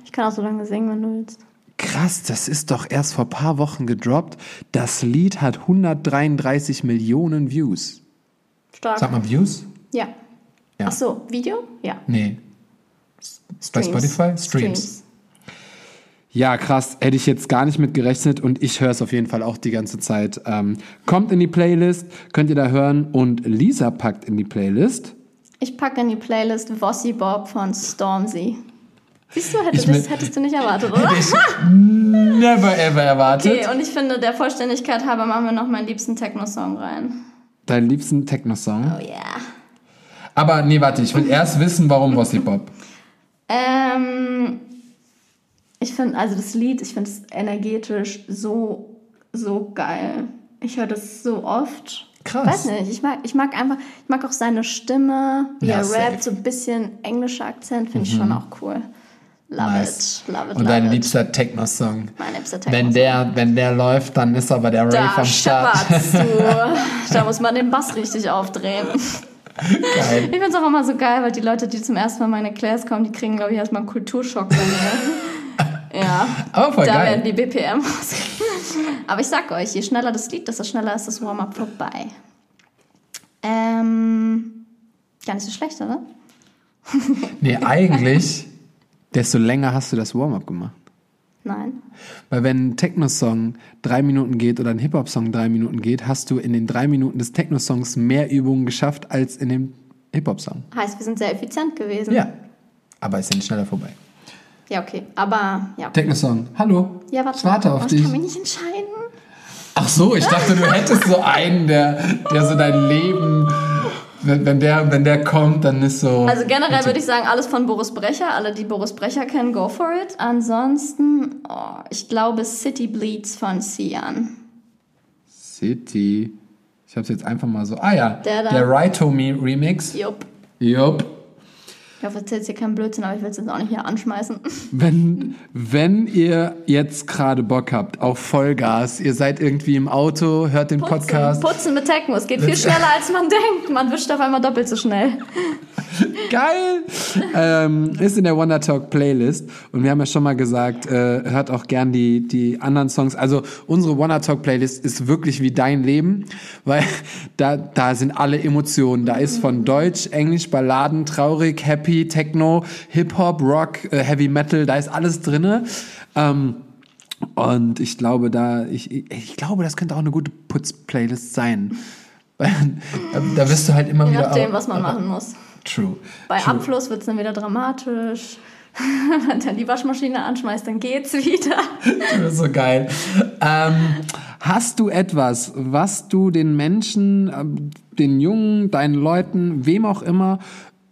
Ich kann auch so lange singen, wenn du willst. Krass, das ist doch erst vor paar Wochen gedroppt. Das Lied hat 133 Millionen Views. Stark. Sag mal Views? Ja. ja. Ach so, Video? Ja. Nee. Streams. Bei Spotify? Streams. Streams. Ja, krass. Hätte ich jetzt gar nicht mit gerechnet und ich höre es auf jeden Fall auch die ganze Zeit. Ähm, kommt in die Playlist, könnt ihr da hören und Lisa packt in die Playlist. Ich packe in die Playlist Vossi Bob von Stormzy. Siehst du, hättest, das, hättest du nicht erwartet, oder? Hätte ich never ever erwartet. Okay, und ich finde, der Vollständigkeit halber machen wir noch meinen liebsten Techno-Song rein. Deinen liebsten Techno-Song? Oh yeah. Aber nee, warte, ich will erst wissen, warum Bossy Bob. Ähm, ich finde, also das Lied, ich finde es energetisch so, so geil. Ich höre das so oft. Krass. Weiß nicht, ich mag, ich mag einfach, ich mag auch seine Stimme, wie ja, er rappt, so ein bisschen englischer Akzent, finde mhm. ich schon auch cool. Love nice. it, love it. Und love dein it. liebster Techno-Song. Mein liebster Techno-Song. Wenn der, wenn der läuft, dann ist aber der Rave am Start. Du. da muss man den Bass richtig aufdrehen. Geil. Ich finde es auch immer so geil, weil die Leute, die zum ersten Mal meine Class kommen, die kriegen, glaube ich, erstmal einen Kulturschock ja. Aber voll da geil. werden die BPM. Aber ich sag euch, je schneller das Lied, desto schneller ist das Warm-up vorbei. Ähm, gar nicht so schlecht, oder? nee, eigentlich desto länger hast du das Warm-up gemacht. Nein. Weil wenn ein Techno-Song drei Minuten geht oder ein Hip-Hop-Song drei Minuten geht, hast du in den drei Minuten des Techno-Songs mehr Übungen geschafft als in dem Hip-Hop-Song. Heißt, wir sind sehr effizient gewesen. Ja. Aber ist ja nicht schneller vorbei. Ja, okay. Aber, ja. Techno-Song. Hallo. Ja, warte. Ich warte auf oh, dich. Ich kann mich nicht entscheiden. Ach so, ich dachte, du hättest so einen, der, der so dein Leben wenn, wenn, der, wenn der kommt, dann ist so. Also generell würde ich sagen, alles von Boris Brecher. Alle, die Boris Brecher kennen, go for it. Ansonsten, oh, ich glaube City Bleeds von Sian. City. Ich habe es jetzt einfach mal so. Ah ja, der, der Right to Me Remix. Jupp. Jupp. Ich hoffe, erzählst hier keinen Blödsinn, aber ich will es jetzt auch nicht hier anschmeißen. Wenn, wenn ihr jetzt gerade Bock habt auf Vollgas, ihr seid irgendwie im Auto, hört den Putzen, Podcast. Putzen mit Techno. Es geht viel schneller, als man denkt. Man wischt auf einmal doppelt so schnell. Geil! ähm, ist in der Wonder Talk Playlist. Und wir haben ja schon mal gesagt, äh, hört auch gern die, die anderen Songs. Also unsere Wonder Talk Playlist ist wirklich wie dein Leben, weil da, da sind alle Emotionen. Da ist von Deutsch, Englisch, Balladen, traurig, happy, Techno, Hip-Hop, Rock, äh, Heavy Metal, da ist alles drinne. Ähm, und ich glaube, da, ich, ich glaube, das könnte auch eine gute Putz-Playlist sein. da, da wirst du halt immer Je wieder. Je nachdem, was man machen muss. True. Bei True. Abfluss wird es dann wieder dramatisch. Wenn man dann die Waschmaschine anschmeißt, dann geht's wieder. Das ist so geil. Ähm, hast du etwas, was du den Menschen, ähm, den Jungen, deinen Leuten, wem auch immer,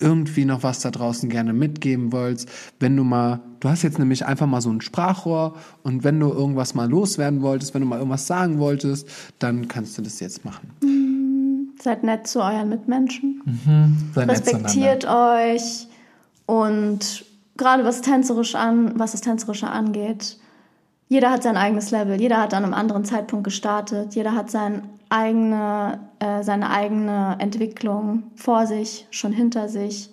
irgendwie noch was da draußen gerne mitgeben wolltest, wenn du mal, du hast jetzt nämlich einfach mal so ein Sprachrohr und wenn du irgendwas mal loswerden wolltest, wenn du mal irgendwas sagen wolltest, dann kannst du das jetzt machen. Mhm. Seid nett zu euren Mitmenschen. Mhm. Seid Respektiert euch und gerade was tänzerisch an, was das tänzerische angeht, jeder hat sein eigenes Level, jeder hat an einem anderen Zeitpunkt gestartet, jeder hat sein eigene, äh, seine eigene Entwicklung vor sich, schon hinter sich.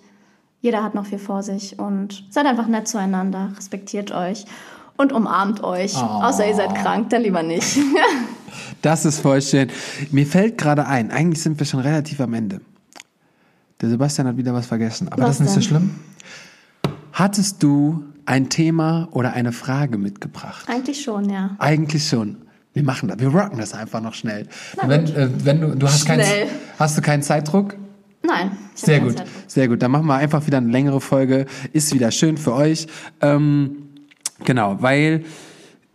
Jeder hat noch viel vor sich und seid einfach nett zueinander, respektiert euch. und umarmt euch. Oh. Außer ihr seid krank, dann lieber nicht. das ist voll schön. Mir fällt gerade ein, eigentlich sind wir schon relativ am Ende. Der Sebastian hat wieder was vergessen, aber was das ist nicht denn? so schlimm. Hattest du ein Thema oder eine Frage mitgebracht? Eigentlich schon, ja. Eigentlich schon. Wir machen das, wir rocken das einfach noch schnell. wenn, äh, wenn du, du hast, keinen, hast du keinen Zeitdruck? Nein. Sehr gut, Zeitdruck. sehr gut. Dann machen wir einfach wieder eine längere Folge. Ist wieder schön für euch. Ähm, genau, weil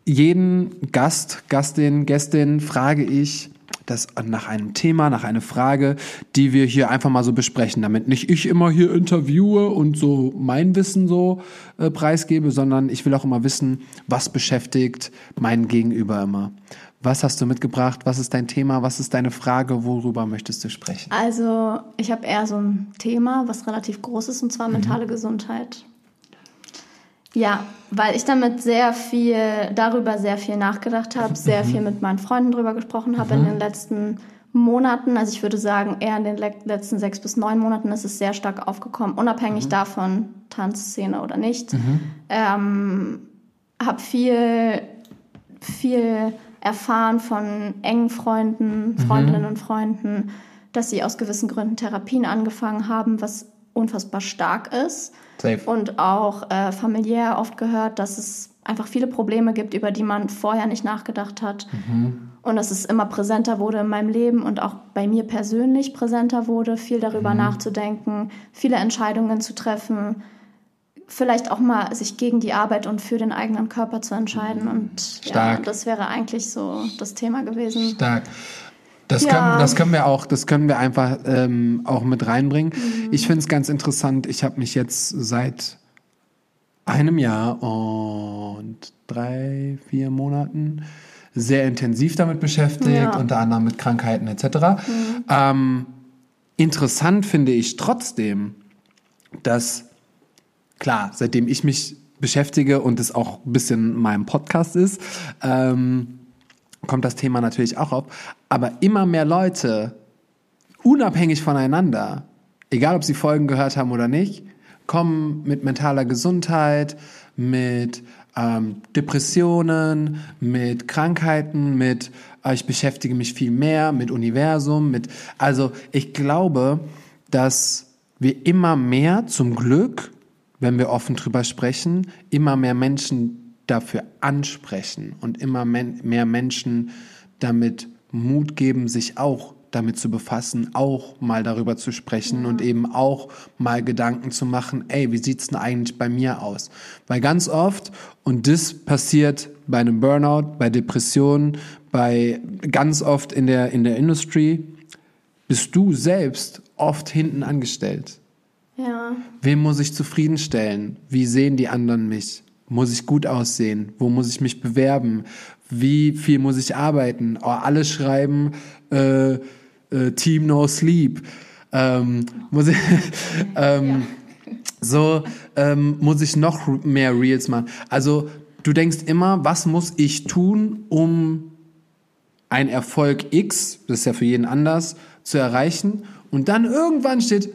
jeden Gast, Gastin, Gästin frage ich, das nach einem Thema, nach einer Frage, die wir hier einfach mal so besprechen, damit nicht ich immer hier interviewe und so mein Wissen so äh, preisgebe, sondern ich will auch immer wissen, was beschäftigt meinen Gegenüber immer. Was hast du mitgebracht? Was ist dein Thema? Was ist deine Frage? Worüber möchtest du sprechen? Also, ich habe eher so ein Thema, was relativ groß ist, und zwar mentale mhm. Gesundheit. Ja, weil ich damit sehr viel, darüber sehr viel nachgedacht habe, sehr viel mit meinen Freunden drüber gesprochen habe mhm. in den letzten Monaten. Also ich würde sagen, eher in den letzten sechs bis neun Monaten ist es sehr stark aufgekommen, unabhängig mhm. davon, Tanzszene oder nicht. Mhm. Ähm, habe viel, viel erfahren von engen Freunden, mhm. Freundinnen und Freunden, dass sie aus gewissen Gründen Therapien angefangen haben, was unfassbar stark ist. Safe. Und auch äh, familiär oft gehört, dass es einfach viele Probleme gibt, über die man vorher nicht nachgedacht hat. Mhm. Und dass es immer präsenter wurde in meinem Leben und auch bei mir persönlich präsenter wurde, viel darüber mhm. nachzudenken, viele Entscheidungen zu treffen, vielleicht auch mal sich gegen die Arbeit und für den eigenen Körper zu entscheiden. Mhm. Und Stark. ja, das wäre eigentlich so das Thema gewesen. Stark. Das, ja. können, das können wir auch, das können wir einfach ähm, auch mit reinbringen. Mhm. Ich finde es ganz interessant. Ich habe mich jetzt seit einem Jahr und drei, vier Monaten sehr intensiv damit beschäftigt, ja. unter anderem mit Krankheiten etc. Mhm. Ähm, interessant finde ich trotzdem, dass klar, seitdem ich mich beschäftige und es auch ein bisschen mein Podcast ist, ähm, kommt das Thema natürlich auch auf. Aber immer mehr Leute, unabhängig voneinander, egal ob sie Folgen gehört haben oder nicht, kommen mit mentaler Gesundheit, mit ähm, Depressionen, mit Krankheiten, mit äh, ich beschäftige mich viel mehr, mit Universum, mit also ich glaube, dass wir immer mehr zum Glück, wenn wir offen drüber sprechen, immer mehr Menschen dafür ansprechen und immer mehr Menschen damit Mut geben, sich auch damit zu befassen, auch mal darüber zu sprechen ja. und eben auch mal Gedanken zu machen, ey, wie sieht's denn eigentlich bei mir aus? Weil ganz oft, und das passiert bei einem Burnout, bei Depressionen, bei ganz oft in der, in der Industrie, bist du selbst oft hinten angestellt. Ja. Wem muss ich zufriedenstellen? Wie sehen die anderen mich? Muss ich gut aussehen? Wo muss ich mich bewerben? Wie viel muss ich arbeiten? Oh, alle schreiben äh, äh, Team No Sleep. Ähm, muss ich, ähm, ja. So ähm, muss ich noch mehr Reels machen. Also du denkst immer, was muss ich tun, um ein Erfolg X, das ist ja für jeden anders, zu erreichen? Und dann irgendwann steht,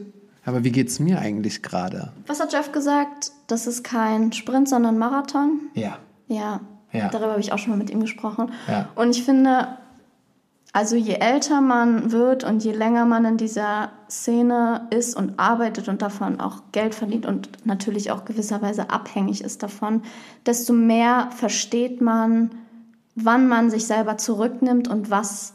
aber wie geht's mir eigentlich gerade? Was hat Jeff gesagt? Das ist kein Sprint, sondern Marathon. Ja. Ja. ja. Darüber habe ich auch schon mal mit ihm gesprochen. Ja. Und ich finde, also je älter man wird und je länger man in dieser Szene ist und arbeitet und davon auch Geld verdient und natürlich auch gewisserweise abhängig ist davon, desto mehr versteht man, wann man sich selber zurücknimmt und was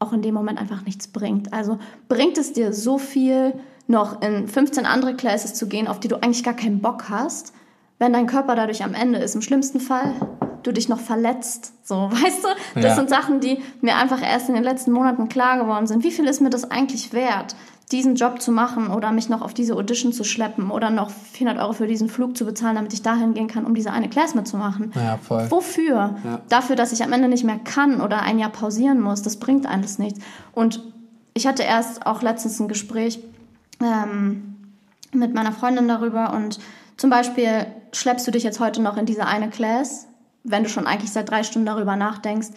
auch in dem Moment einfach nichts bringt. Also bringt es dir so viel, noch in 15 andere Classes zu gehen, auf die du eigentlich gar keinen Bock hast, wenn dein Körper dadurch am Ende ist. Im schlimmsten Fall du dich noch verletzt. So, weißt du? Das ja. sind Sachen, die mir einfach erst in den letzten Monaten klar geworden sind. Wie viel ist mir das eigentlich wert, diesen Job zu machen oder mich noch auf diese Audition zu schleppen oder noch 400 Euro für diesen Flug zu bezahlen, damit ich dahin gehen kann, um diese eine Class mitzumachen? Ja, voll. Wofür? Ja. Dafür, dass ich am Ende nicht mehr kann oder ein Jahr pausieren muss. Das bringt alles nichts. Und ich hatte erst auch letztens ein Gespräch ähm, mit meiner Freundin darüber und zum Beispiel schleppst du dich jetzt heute noch in diese eine Class, wenn du schon eigentlich seit drei Stunden darüber nachdenkst,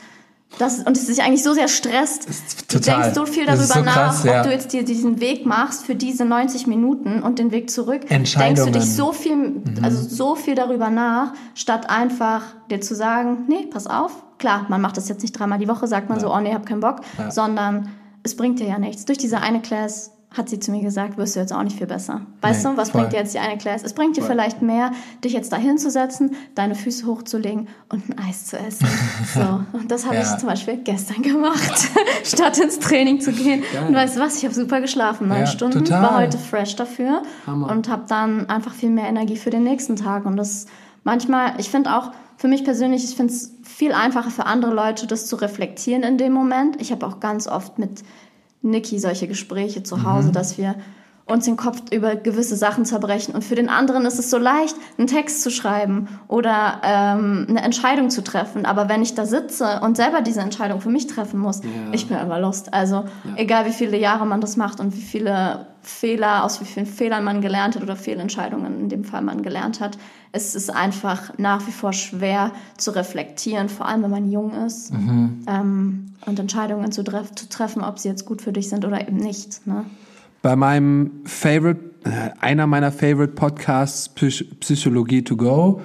Das, und es sich eigentlich so sehr stresst. Du denkst so viel darüber so nach, krass, ja. ob du jetzt dir diesen Weg machst für diese 90 Minuten und den Weg zurück. Denkst du dich so viel, also so viel darüber nach, statt einfach dir zu sagen, nee, pass auf. Klar, man macht das jetzt nicht dreimal die Woche, sagt man so, oh nee, hab keinen Bock, sondern es bringt dir ja nichts. Durch diese eine Class hat sie zu mir gesagt, wirst du jetzt auch nicht viel besser. Weißt Nee, du, was voll. bringt dir jetzt die eine Class? Es bringt dir vielleicht mehr, dich jetzt da hinzusetzen, deine Füße hochzulegen und ein Eis zu essen. So, und das habe Ja. ich zum Beispiel gestern gemacht, statt ins Training zu gehen. Und weißt du was, ich habe super geschlafen, neun Ja, Stunden, total. war heute fresh dafür Hammer. und habe dann einfach viel mehr Energie für den nächsten Tag. Und das manchmal, ich finde auch, für mich persönlich, ich finde es viel einfacher für andere Leute, das zu reflektieren in dem Moment. Ich habe auch ganz oft mit Niki solche Gespräche zu Hause, dass wir uns den Kopf über gewisse Sachen zerbrechen. Und für den anderen ist es so leicht, einen Text zu schreiben oder ähm, eine Entscheidung zu treffen. Aber wenn ich da sitze und selber diese Entscheidung für mich treffen muss, ich bin immer lost. Also egal wie viele Jahre man das macht und wie viele Fehler, aus wie vielen Fehlern man gelernt hat oder Fehlentscheidungen in dem Fall man gelernt hat, es ist einfach nach wie vor schwer zu reflektieren, vor allem wenn man jung ist ähm, und Entscheidungen zu, treff zu treffen, ob sie jetzt gut für dich sind oder eben nicht. Ne? Bei meinem Favorite, äh, einer meiner Favorite Podcasts, Psych Psychologie to go,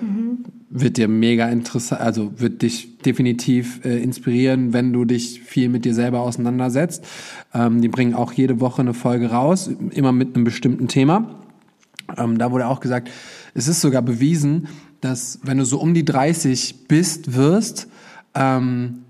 wird dir mega interessant, also wird dich definitiv äh, inspirieren, wenn du dich viel mit dir selber auseinandersetzt. Ähm, die bringen auch jede Woche eine Folge raus, immer mit einem bestimmten Thema. Ähm, da wurde auch gesagt, es ist sogar bewiesen, dass wenn du so um die 30 bist, wirst, ähm,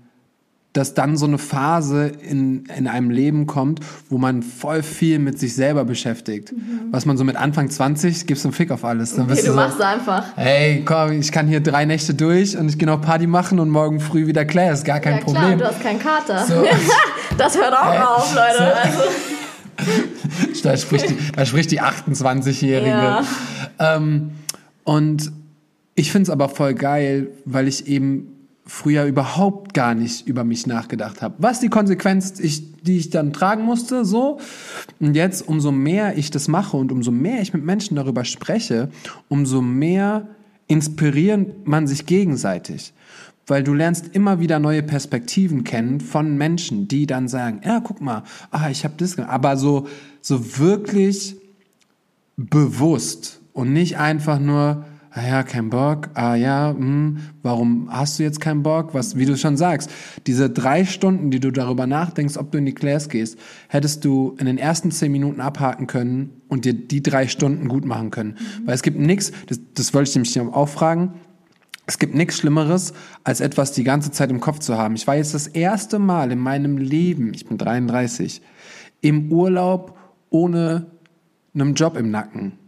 dass dann so eine Phase in, in einem Leben kommt, wo man voll viel mit sich selber beschäftigt. Was man so mit Anfang 20, gibst einen Fick auf alles. Dann bist Okay, du du so, machst einfach. hey, komm, ich kann hier drei Nächte durch und ich gehe noch Party machen und morgen früh wieder Class, gar kein ja klar, Problem. du hast keinen Kater. So. Das hört auch Äh, auf, Leute. so. Also, Da spricht die, da spricht die 28-Jährige. Ja. Ähm, und ich finde es aber voll geil, weil ich eben früher überhaupt gar nicht über mich nachgedacht habe. Was die Konsequenz, ich, die ich dann tragen musste, so. Und jetzt, umso mehr ich das mache und umso mehr ich mit Menschen darüber spreche, umso mehr inspirieren man sich gegenseitig. Weil du lernst immer wieder neue Perspektiven kennen von Menschen, die dann sagen, ja, guck mal, ah, ich habe das, gemacht." aber so, so wirklich bewusst und nicht einfach nur, ah ja, kein Bock, ah ja, hm, warum hast du jetzt keinen Bock? Was, wie du schon sagst, diese drei Stunden, die du darüber nachdenkst, ob du in die Class gehst, hättest du in den ersten zehn Minuten abhaken können und dir die drei Stunden gut machen können. Weil es gibt nichts, das, das wollte ich nämlich auch fragen, es gibt nichts Schlimmeres, als etwas die ganze Zeit im Kopf zu haben. Ich war jetzt das erste Mal in meinem Leben, ich bin 33, im Urlaub ohne einen Job im Nacken.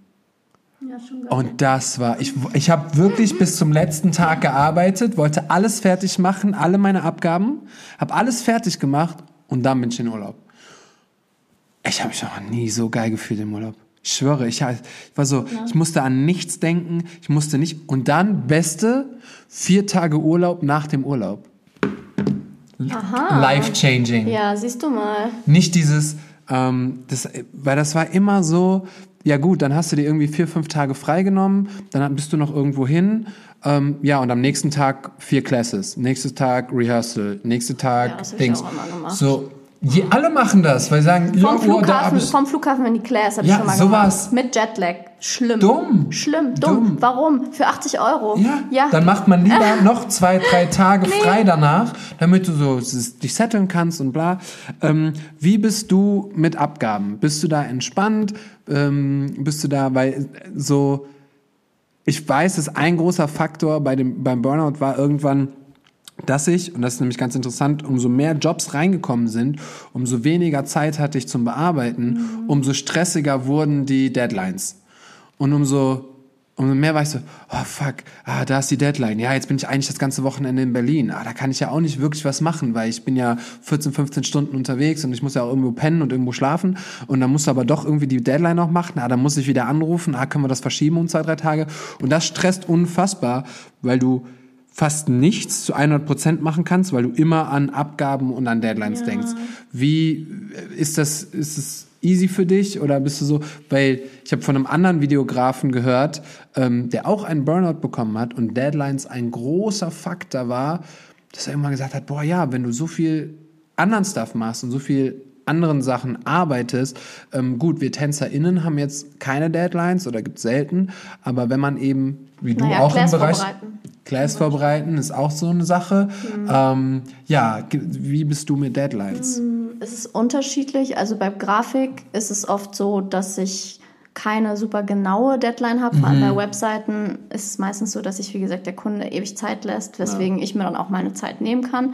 Ja, schon geil. Und das war, ich, ich habe wirklich bis zum letzten Tag gearbeitet, wollte alles fertig machen, alle meine Abgaben, habe alles fertig gemacht und dann bin ich in Urlaub. Ich habe mich noch nie so geil gefühlt im Urlaub. Ich schwöre, ich, war so, ich musste an nichts denken, ich musste nicht. Und dann beste vier Tage Urlaub nach dem Urlaub. Life changing. ja, siehst du mal. Nicht dieses, ähm, das, weil das war immer so, ja gut, dann hast du dir irgendwie vier, fünf Tage freigenommen, dann bist du noch irgendwo hin, ähm, ja, und am nächsten Tag vier Classes, nächsten Tag Rehearsal, nächster Tag Ja, das hab ich Dings. auch immer gemacht. So, je, alle machen das, weil sie sagen, ja, Vom oh, da hab Flughafen, ich, vom Flughafen in die Class habe Ja, ich schon mal sowas. gemacht. Mit Jetlag. Schlimm. Dumm. Schlimm, dumm. Dumm. Warum? Für 80 Euro. ja, ja. dann macht man lieber noch zwei, drei Tage frei danach, damit du so dich setteln kannst und bla. Ähm, wie bist du mit Abgaben? Bist du da entspannt? Ähm, bist du da, weil äh, so, ich weiß, dass ein großer Faktor bei dem, beim Burnout war irgendwann, dass ich, und das ist nämlich ganz interessant, umso mehr Jobs reingekommen sind, umso weniger Zeit hatte ich zum Bearbeiten, umso stressiger wurden die Deadlines. Und umso, umso mehr war ich so, oh fuck, ah, da ist die Deadline. Ja, jetzt bin ich eigentlich das ganze Wochenende in Berlin. Ah, da kann ich ja auch nicht wirklich was machen, weil ich bin ja 14, 15 Stunden unterwegs und ich muss ja auch irgendwo pennen und irgendwo schlafen. Und dann musst du aber doch irgendwie die Deadline noch machen. Ah, dann muss ich wieder anrufen. Ah, können wir das verschieben um zwei, drei Tage? Und das stresst unfassbar, weil du fast nichts zu 100 Prozent machen kannst, weil du immer an Abgaben und an Deadlines denkst. Wie ist das, ist es easy für dich oder bist du so, weil ich habe von einem anderen Videografen gehört, ähm, der auch einen Burnout bekommen hat und Deadlines ein großer Faktor war, dass er irgendwann gesagt hat, boah ja, wenn du so viel anderen Stuff machst und so viel anderen Sachen arbeitest, ähm, gut, wir TänzerInnen haben jetzt keine Deadlines oder gibt selten, aber wenn man eben, wie du Naja, auch im Class Bereich vorbereiten. Class vorbereiten, ist auch so eine Sache. Mhm. Ähm, ja, wie bist du mit Deadlines? Es ist unterschiedlich. Also bei Grafik ist es oft so, dass ich keine super genaue Deadline habe. Vor allem bei Webseiten ist es meistens so, dass sich, wie gesagt, der Kunde ewig Zeit lässt, weswegen ich mir dann auch meine Zeit nehmen kann.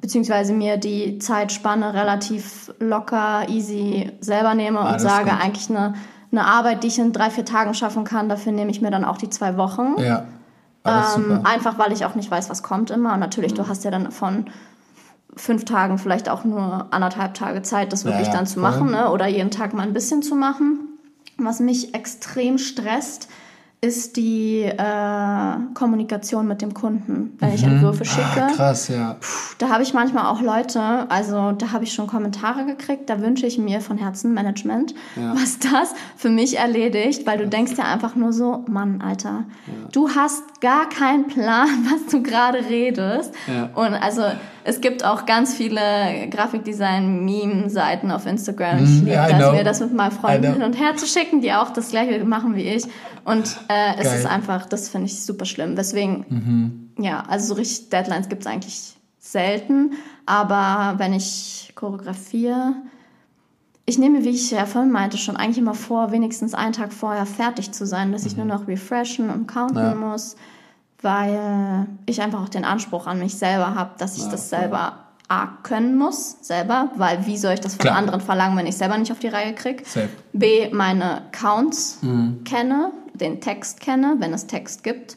Beziehungsweise mir die Zeitspanne relativ locker, easy selber nehme und Ah, das sage, stimmt. eigentlich eine, eine Arbeit, die ich in drei, vier Tagen schaffen kann, dafür nehme ich mir dann auch die zwei Wochen. Ja, alles Ähm. Mhm. einfach weil ich auch nicht weiß, was kommt immer. Und natürlich, du hast ja dann von fünf Tagen vielleicht auch nur anderthalb Tage Zeit, das wirklich ja, dann zu voll. machen, ne? oder jeden Tag mal ein bisschen zu machen. Was mich extrem stresst, ist die äh, Kommunikation mit dem Kunden, wenn ich Entwürfe schicke. Ah, krass, ja. Da habe ich manchmal auch Leute, also da habe ich schon Kommentare gekriegt, da wünsche ich mir von Herzen Management, was das für mich erledigt, weil du denkst ja einfach nur so, Mann, Alter, du hast gar keinen Plan, was du gerade redest. Ja. Und also es gibt auch ganz viele Grafikdesign-Meme-Seiten auf Instagram. Ich Mhm, liebe das, mir das mit meinen Freunden hin und her zu schicken, die auch das gleiche machen wie ich. Und äh, es ist einfach, das finde ich super schlimm. Deswegen ja, also so richtig Deadlines gibt es eigentlich selten. Aber wenn ich choreografiere, ich nehme, wie ich ja vorhin meinte, schon eigentlich immer vor, wenigstens einen Tag vorher fertig zu sein, dass ich nur noch refreshen und counten Ja. muss, weil ich einfach auch den Anspruch an mich selber habe, dass ich Ja, das selber A können muss, selber, weil wie soll ich das von Klar. anderen verlangen, wenn ich selber nicht auf die Reihe kriege? B, meine Counts kenne, den Text kenne, wenn es Text gibt.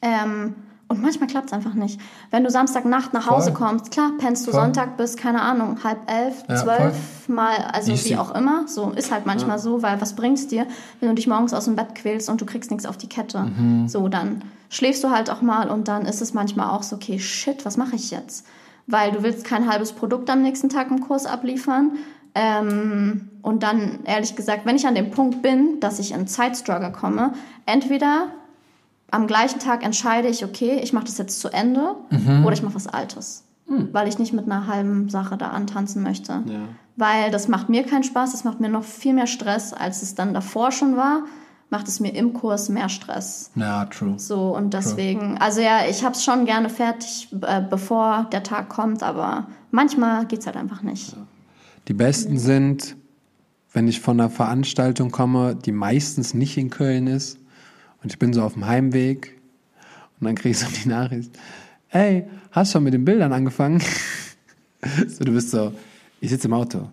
Ähm, und manchmal klappt es einfach nicht. Wenn du Samstagnacht nach Hause Voll. kommst, klar, pennst du Voll. Sonntag bis, keine Ahnung, halb elf, Ja, zwölf mal, also Easy. wie auch immer. So ist halt manchmal so, weil was bringt's dir, wenn du dich morgens aus dem Bett quälst und du kriegst nichts auf die Kette? Mhm. So, dann schläfst du halt auch mal und dann ist es manchmal auch so, okay, shit, was mache ich jetzt? Weil du willst kein halbes Produkt am nächsten Tag im Kurs abliefern. Ähm, und dann, ehrlich gesagt, wenn ich an dem Punkt bin, dass ich in Zeitstruggle komme, entweder am gleichen Tag entscheide ich, okay, ich mache das jetzt zu Ende oder ich mache was Altes. Weil ich nicht mit einer halben Sache da antanzen möchte. Weil das macht mir keinen Spaß, das macht mir noch viel mehr Stress, als es dann davor schon war, macht es mir im Kurs mehr Stress. Ja, true. So, und deswegen, also ja, ich habe es schon gerne fertig, äh, bevor der Tag kommt, aber manchmal geht's halt einfach nicht. Die besten sind, wenn ich von einer Veranstaltung komme, die meistens nicht in Köln ist und ich bin so auf dem Heimweg und dann kriege ich so die Nachricht, ey, hast schon mit den Bildern angefangen? so, du bist so, ich sitze im Auto.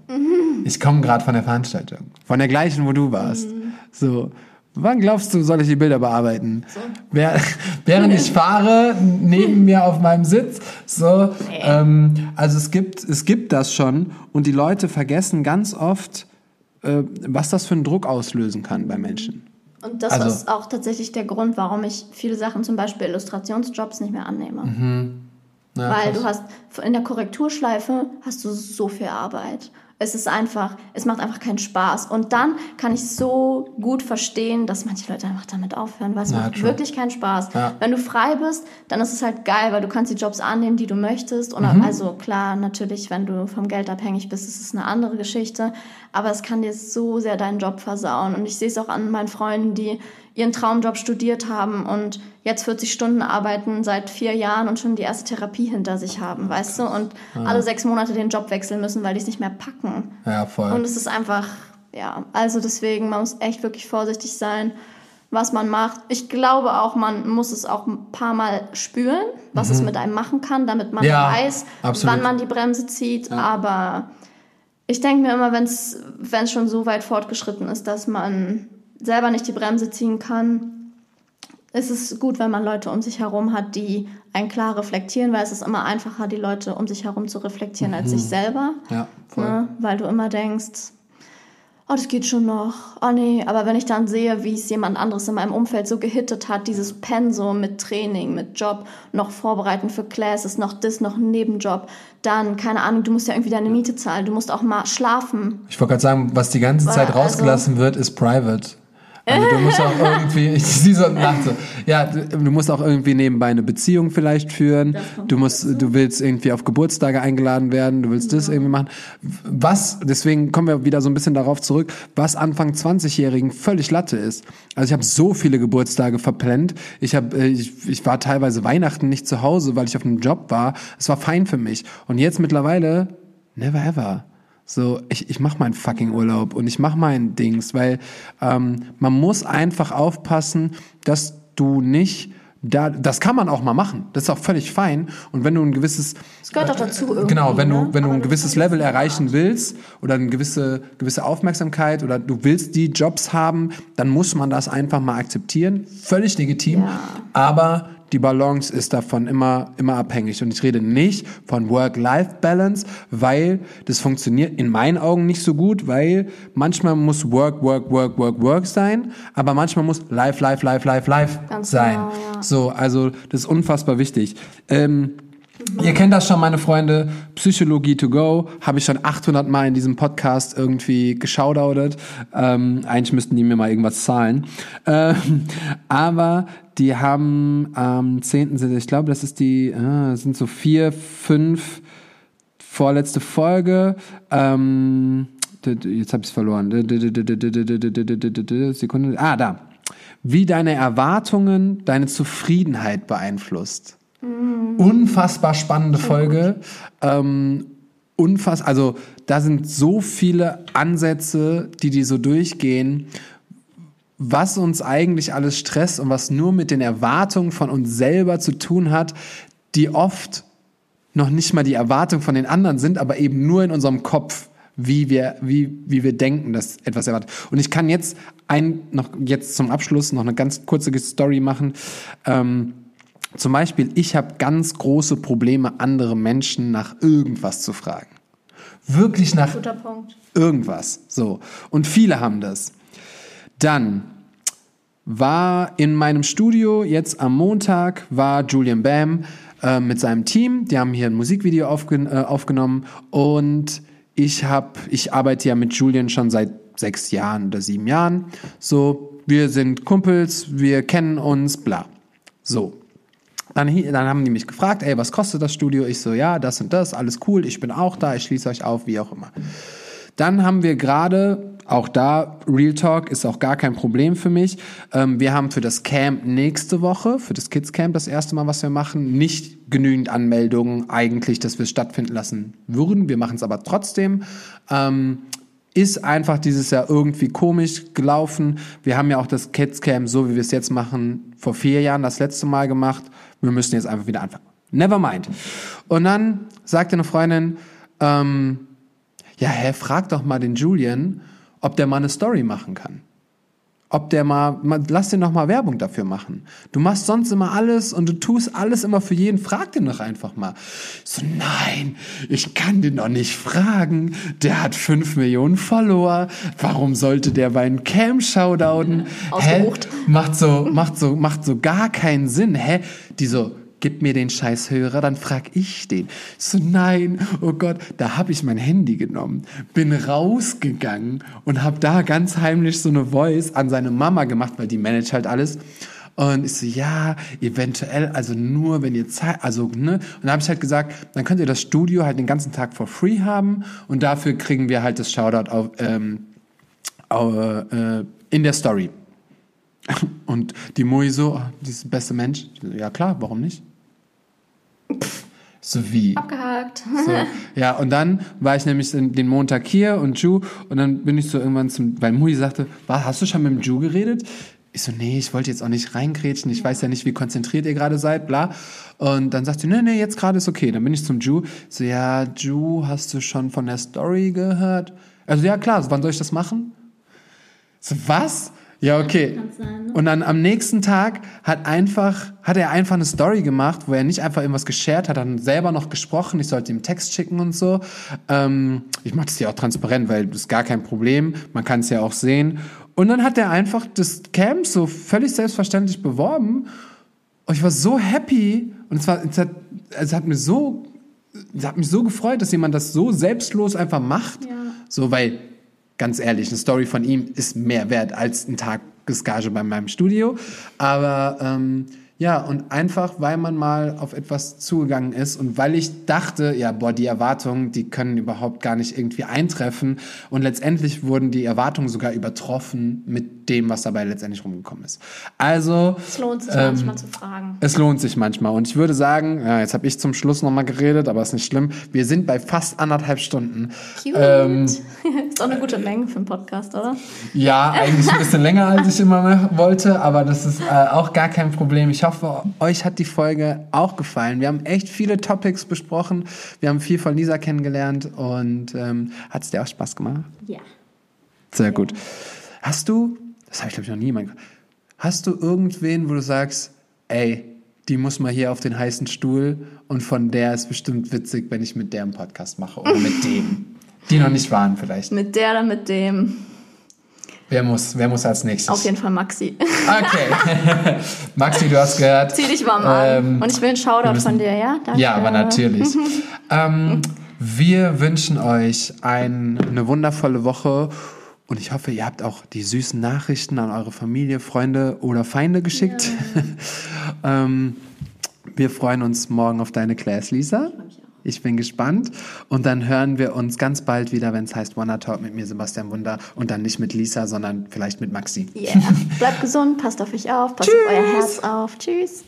Ich komme gerade von der Veranstaltung, von der gleichen, wo du warst. So, wann glaubst du, soll ich die Bilder bearbeiten? Wer, während ich fahre, neben mir auf meinem Sitz. So, ähm, also es gibt, es gibt das schon und die Leute vergessen ganz oft, äh, was das für einen Druck auslösen kann bei Menschen. Und das Also- ist auch tatsächlich der Grund, warum ich viele Sachen, zum Beispiel Illustrationsjobs, nicht mehr annehme. Ja, Weil krass. du hast in der Korrekturschleife hast du so viel Arbeit. Es ist einfach, es macht einfach keinen Spaß. Und dann kann ich so gut verstehen, dass manche Leute einfach damit aufhören, weil es Ja, macht true. wirklich keinen Spaß. Ja. Wenn du frei bist, dann ist es halt geil, weil du kannst die Jobs annehmen, die du möchtest. Und Mhm. also klar, natürlich, wenn du vom Geld abhängig bist, ist es eine andere Geschichte. Aber es kann dir so sehr deinen Job versauen. Und ich sehe es auch an meinen Freunden, die ihren Traumjob studiert haben und jetzt 40 Stunden arbeiten seit vier Jahren und schon die erste Therapie hinter sich haben, weißt du? Und alle sechs Monate den Job wechseln müssen, weil die es nicht mehr packen. Ja, voll. Und es ist einfach, ja, also deswegen, man muss echt wirklich vorsichtig sein, was man macht. Ich glaube auch, man muss es auch ein paar Mal spüren, was es mit einem machen kann, damit man Mhm. Ja, weiß, absolut. wann man die Bremse zieht. Aber ich denke mir immer, wenn es schon so weit fortgeschritten ist, dass man selber nicht die Bremse ziehen kann, ist es gut, wenn man Leute um sich herum hat, die einen klar reflektieren, weil es ist immer einfacher, die Leute um sich herum zu reflektieren als sich selber. ja, voll. Ne? Weil du immer denkst, oh, das geht schon noch. Oh nee, aber wenn ich dann sehe, wie es jemand anderes in meinem Umfeld so gehittet hat, dieses Pensum mit Training, mit Job, noch vorbereiten für Classes, noch das, noch ein Nebenjob, dann, keine Ahnung, du musst ja irgendwie deine Miete zahlen, du musst auch mal schlafen. Ich wollte gerade sagen, was die ganze Weil, Zeit also- rausgelassen wird, ist private. Also du musst auch irgendwie, ich sie so lacht so. Ja, du, musst auch irgendwie nebenbei eine Beziehung vielleicht führen. Du musst, du willst irgendwie auf Geburtstage eingeladen werden, du willst das irgendwie machen. Was, deswegen kommen wir wieder so ein bisschen darauf zurück, was Anfang 20-Jährigen völlig Latte ist. Also ich habe so viele Geburtstage verplennt. Ich habe, ich, ich war teilweise Weihnachten nicht zu Hause, weil ich auf einem Job war. Es war fein für mich. Und jetzt mittlerweile, never ever. So, ich, ich mache meinen fucking Urlaub und ich mache meinen Dings, weil ähm, man muss einfach aufpassen, dass du nicht da, das kann man auch mal machen. Das ist auch völlig fein. Und wenn du ein gewisses, Das gehört doch dazu irgendwie. genau, wenn du, ne? wenn du ein gewisses Level erreichen willst oder eine gewisse, gewisse Aufmerksamkeit oder du willst die Jobs haben, dann muss man das einfach mal akzeptieren. Völlig legitim. Ja. Aber die Balance ist davon immer, immer abhängig. Und ich rede nicht von Work-Life-Balance, weil das funktioniert in meinen Augen nicht so gut, weil manchmal muss Work, Work, Work, Work, Work sein, aber manchmal muss Life, Life, Life, Life, Life Ganz sein. genau, ja. So, also das ist unfassbar wichtig. Ähm, Ihr kennt das schon, meine Freunde. Psychologie to go habe ich schon 800 Mal in diesem Podcast irgendwie geschaudaudet. Ähm, eigentlich müssten die mir mal irgendwas zahlen. Ähm, aber die haben am 10. sind, ich glaube, das ist die, äh, sind so vier, fünf vorletzte Folge. Ähm, jetzt habe ich es verloren. Sekunde. Ah, da. Wie deine Erwartungen deine Zufriedenheit beeinflusst. Unfassbar spannende Folge. Ähm, unfass, also da sind so viele Ansätze, die die so durchgehen, was uns eigentlich alles stresst und was nur mit den Erwartungen von uns selber zu tun hat, die oft noch nicht mal die Erwartung von den anderen sind, aber eben nur in unserem Kopf, wie wir, wie, wie wir denken, dass etwas erwartet. Und ich kann jetzt ein, noch jetzt zum Abschluss noch eine ganz kurze Story machen. Ähm, zum Beispiel, ich habe ganz große Probleme, andere Menschen nach irgendwas zu fragen. Wirklich nach irgendwas. So. Und viele haben das. Dann war in meinem Studio jetzt am Montag war Julian Bam äh, mit seinem Team. Die haben hier ein Musikvideo aufgen äh, aufgenommen und ich habe, ich arbeite ja mit Julian schon seit sechs Jahren oder sieben Jahren. So, wir sind Kumpels, wir kennen uns, bla. So. Dann, dann haben die mich gefragt, ey, was kostet das Studio? Ich so, ja, das und das, alles cool, ich bin auch da, ich schließe euch auf, wie auch immer. Dann haben wir gerade, auch da, Real Talk ist auch gar kein Problem für mich. Ähm, wir haben für das Camp nächste Woche, für das Kids Camp das erste Mal, was wir machen, nicht genügend Anmeldungen eigentlich, dass wir es stattfinden lassen würden. Wir machen es aber trotzdem. Ähm, ist einfach dieses Jahr irgendwie komisch gelaufen. Wir haben ja auch das Kids Camp, so wie wir es jetzt machen, vor vier Jahren das letzte Mal gemacht. Wir müssen jetzt einfach wieder anfangen. Never mind. Und dann sagte eine Freundin, ähm, ja, hä, frag doch mal den Julian, ob der mal eine Story machen kann. Ob der mal, mal, lass den doch mal Werbung dafür machen. Du machst sonst immer alles und du tust alles immer für jeden. Frag den doch einfach mal. So, nein, ich kann den doch nicht fragen. Der hat fünf Millionen Follower. Warum sollte der bei einem Cam shoutouten? Hä? Macht so, macht so, macht so gar keinen Sinn. Hä? Die so, gib mir den scheiß Hörer, dann frag ich den. So, nein, oh Gott, da habe ich mein Handy genommen, bin rausgegangen und habe da ganz heimlich so eine Voice an seine Mama gemacht, weil die managt halt alles. Und ich so, ja, eventuell, also nur wenn ihr Zeit, also, ne? Und dann habe ich halt gesagt, dann könnt ihr das Studio halt den ganzen Tag for free haben und dafür kriegen wir halt das Shoutout auf, ähm, au- äh, in der Story. Und die Mui so, oh, die ist der beste Mensch. Ja klar, warum nicht? So wie? Abgehakt. So, ja, und dann war ich nämlich den Montag hier und Ju und dann bin ich so irgendwann zum, weil Mui sagte, was, hast du schon mit dem Ju geredet? Ich so, nee, ich wollte jetzt auch nicht reingrätschen, ich weiß ja nicht, wie konzentriert ihr gerade seid, bla. Und dann sagt sie, nee, nee, jetzt gerade ist okay. Dann bin ich zum Ju, so, ja, Ju, hast du schon von der Story gehört? Also, ja, klar, wann soll ich das machen? So, was? Ja, okay. Und dann am nächsten Tag hat einfach, hat er einfach eine Story gemacht, wo er nicht einfach irgendwas geshared hat, hat dann selber noch gesprochen, ich sollte ihm Text schicken und so. Ähm, ich mache das ja auch transparent, weil das ist gar kein Problem, man kann es ja auch sehen. Und dann hat er einfach das Camp so völlig selbstverständlich beworben und ich war so happy und es war, es hat, es hat mir so, es hat mich so gefreut, dass jemand das so selbstlos einfach macht. Ja. So, weil, ganz ehrlich, eine Story von ihm ist mehr wert als ein Tag Tagesgage bei meinem Studio. Aber ähm, ja, und einfach, weil man mal auf etwas zugegangen ist und weil ich dachte, ja, boah, die Erwartungen, die können überhaupt gar nicht irgendwie eintreffen. Und letztendlich wurden die Erwartungen sogar übertroffen mit dem, was dabei letztendlich rumgekommen ist. Also. Es lohnt sich ähm, manchmal zu fragen. Es lohnt sich manchmal. Und ich würde sagen, ja, jetzt habe ich zum Schluss nochmal geredet, aber ist nicht schlimm. Wir sind bei fast anderthalb Stunden. Cute. Ähm, ist auch eine gute Länge für einen Podcast, oder? Ja, eigentlich ein bisschen länger, als ich immer wollte, aber das ist äh, auch gar kein Problem. Ich hoffe, euch hat die Folge auch gefallen. Wir haben echt viele Topics besprochen. Wir haben viel von Lisa kennengelernt und ähm, hat es dir auch Spaß gemacht? Ja. Sehr gut. Hast du, das habe ich glaube ich noch nie mal, hast du irgendwen, wo du sagst, ey, die muss mal hier auf den heißen Stuhl und von der ist bestimmt witzig, wenn ich mit der einen Podcast mache oder mit dem, die noch nicht waren vielleicht. Mit der oder mit dem? Wer muss, wer muss als nächstes? Auf jeden Fall Maxi. Okay. Maxi, du hast gehört. Zieh dich warm an. Ähm, Und ich will einen Shoutout von dir, ja? Danke. Ja, aber natürlich. ähm, wir wünschen euch ein, eine wundervolle Woche und ich hoffe, ihr habt auch die süßen Nachrichten an eure Familie, Freunde oder Feinde geschickt. ähm, wir freuen uns morgen auf deine Class, Lisa. Ich bin gespannt. Und dann hören wir uns ganz bald wieder, wenn es heißt Wanna Talk mit mir, Sebastian Wunder. Und dann nicht mit Lisa, sondern vielleicht mit Maxi. Yeah. Bleibt gesund, passt auf euch auf, passt auf euer Herz auf. Tschüss.